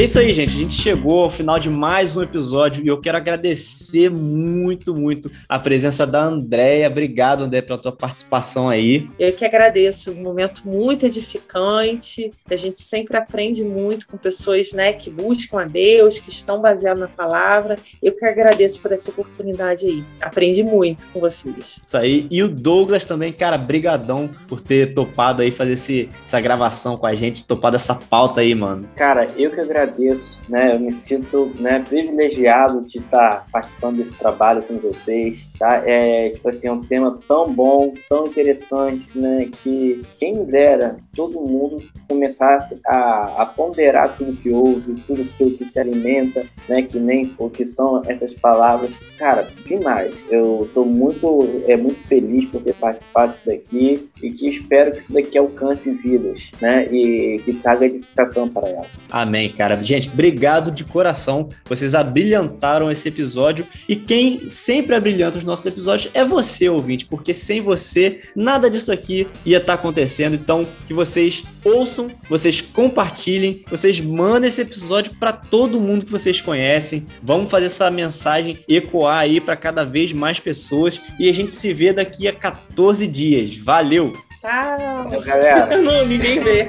É isso aí, gente. A gente chegou ao final de mais um episódio e eu quero agradecer muito, muito a presença da Andréia. Obrigado, André, pela tua participação aí. Eu que agradeço. Um momento muito edificante. A gente sempre aprende muito com pessoas né, que buscam a Deus, que estão baseadas na palavra. Eu que agradeço por essa oportunidade aí. Aprendi muito com vocês. Isso aí. E o Douglas também, cara, brigadão por ter topado aí fazer esse, essa gravação com a gente, topado essa pauta aí, mano. Cara, eu que agradeço agradeço, né? Eu me sinto né, privilegiado de estar participando desse trabalho com vocês, tá? É, tipo assim, é um tema tão bom, tão interessante, né? Que quem dera todo mundo começasse a, a ponderar tudo que ouve, tudo aquilo que se alimenta, né? Que nem o que são essas palavras. Cara, demais. Eu estou muito, é, muito feliz por ter participado disso daqui e que espero que isso daqui alcance vidas, né? E que traga edificação para elas. Amém, cara. Gente, obrigado de coração. Vocês abrilhantaram esse episódio. E quem sempre abrilhanta os nossos episódios é você, ouvinte, porque sem você, nada disso aqui ia estar tá acontecendo. Então, que vocês ouçam, vocês compartilhem, vocês mandem esse episódio para todo mundo que vocês conhecem. Vamos fazer essa mensagem ecoar aí para cada vez mais pessoas. E a gente se vê daqui a 14 dias. Valeu! Tchau! Valeu, galera! Não, ninguém vê.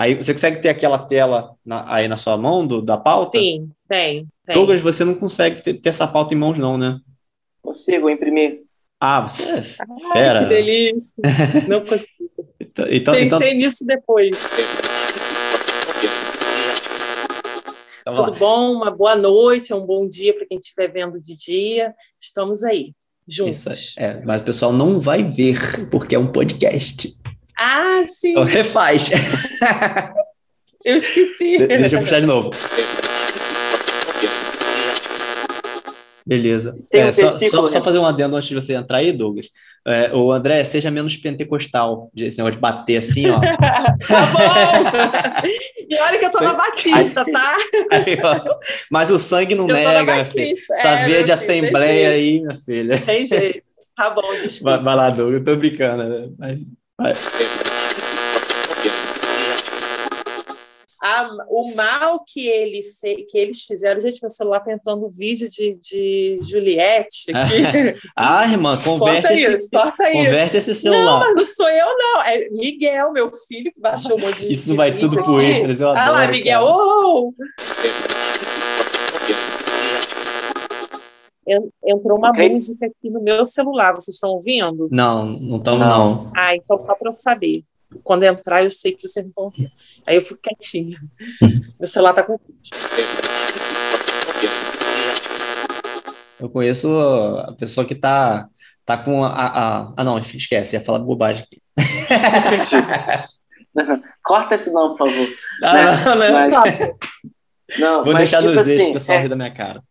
Aí você consegue ter aquela tela na, aí na sua mão do, da pauta? Sim, tem. tem. Douglas, você não consegue ter, ter, essa pauta em mãos, não, né? Consigo imprimir. Ah, você é Ai, fera. que delícia. Não consigo. Então, então, Pensei então, nisso depois. então Tudo bom? Uma boa noite, um bom dia para quem estiver vendo de dia. Estamos aí, juntos. Isso é, mas o pessoal não vai ver, porque é um podcast. Ah, sim, Então refaz. eu esqueci. De- Deixa eu puxar de novo. Beleza. Um É, só, só- só né? fazer um adendo antes de você entrar aí, Douglas. É, o André, seja menos pentecostal, de- esse negócio de bater assim, ó. tá bom! E olha que eu tô na Batista, tá? Aí, ó. Mas o sangue não Eu nega, minha filha. Essa É, veia de filho, assembleia aí, minha filha. Tem jeito. Tá bom, Vai, desculpa. vai lá, Douglas, eu tô brincando, né? Mas, vai. A- o mal que, ele fe- que eles fizeram. Gente, meu celular tá entrando um vídeo de, de Juliette. Ah, irmã, converte corta esse, isso, converte esse Não, celular. mas não sou eu, não. É Miguel, meu filho, que baixou um monte de. Isso vai tudo pro extras, eu adoro. Ah lá, Miguel. cara. Oh! En- Entrou uma Ok. música aqui no meu celular, vocês estão ouvindo? Não, não estamos, Não. não. Ah, então só para eu saber. Quando entrar, eu sei que vocês não estão ouvindo. Aí eu fico quietinha. meu celular tá com. Eu conheço a pessoa que tá, tá com a, a- Ah, não, esquece, ia falar bobagem aqui. Corta esse não, por favor. Ah, não, não, Mas- não, Vou mas deixar tipo nos eixos, assim, o pessoal é- rir da minha cara.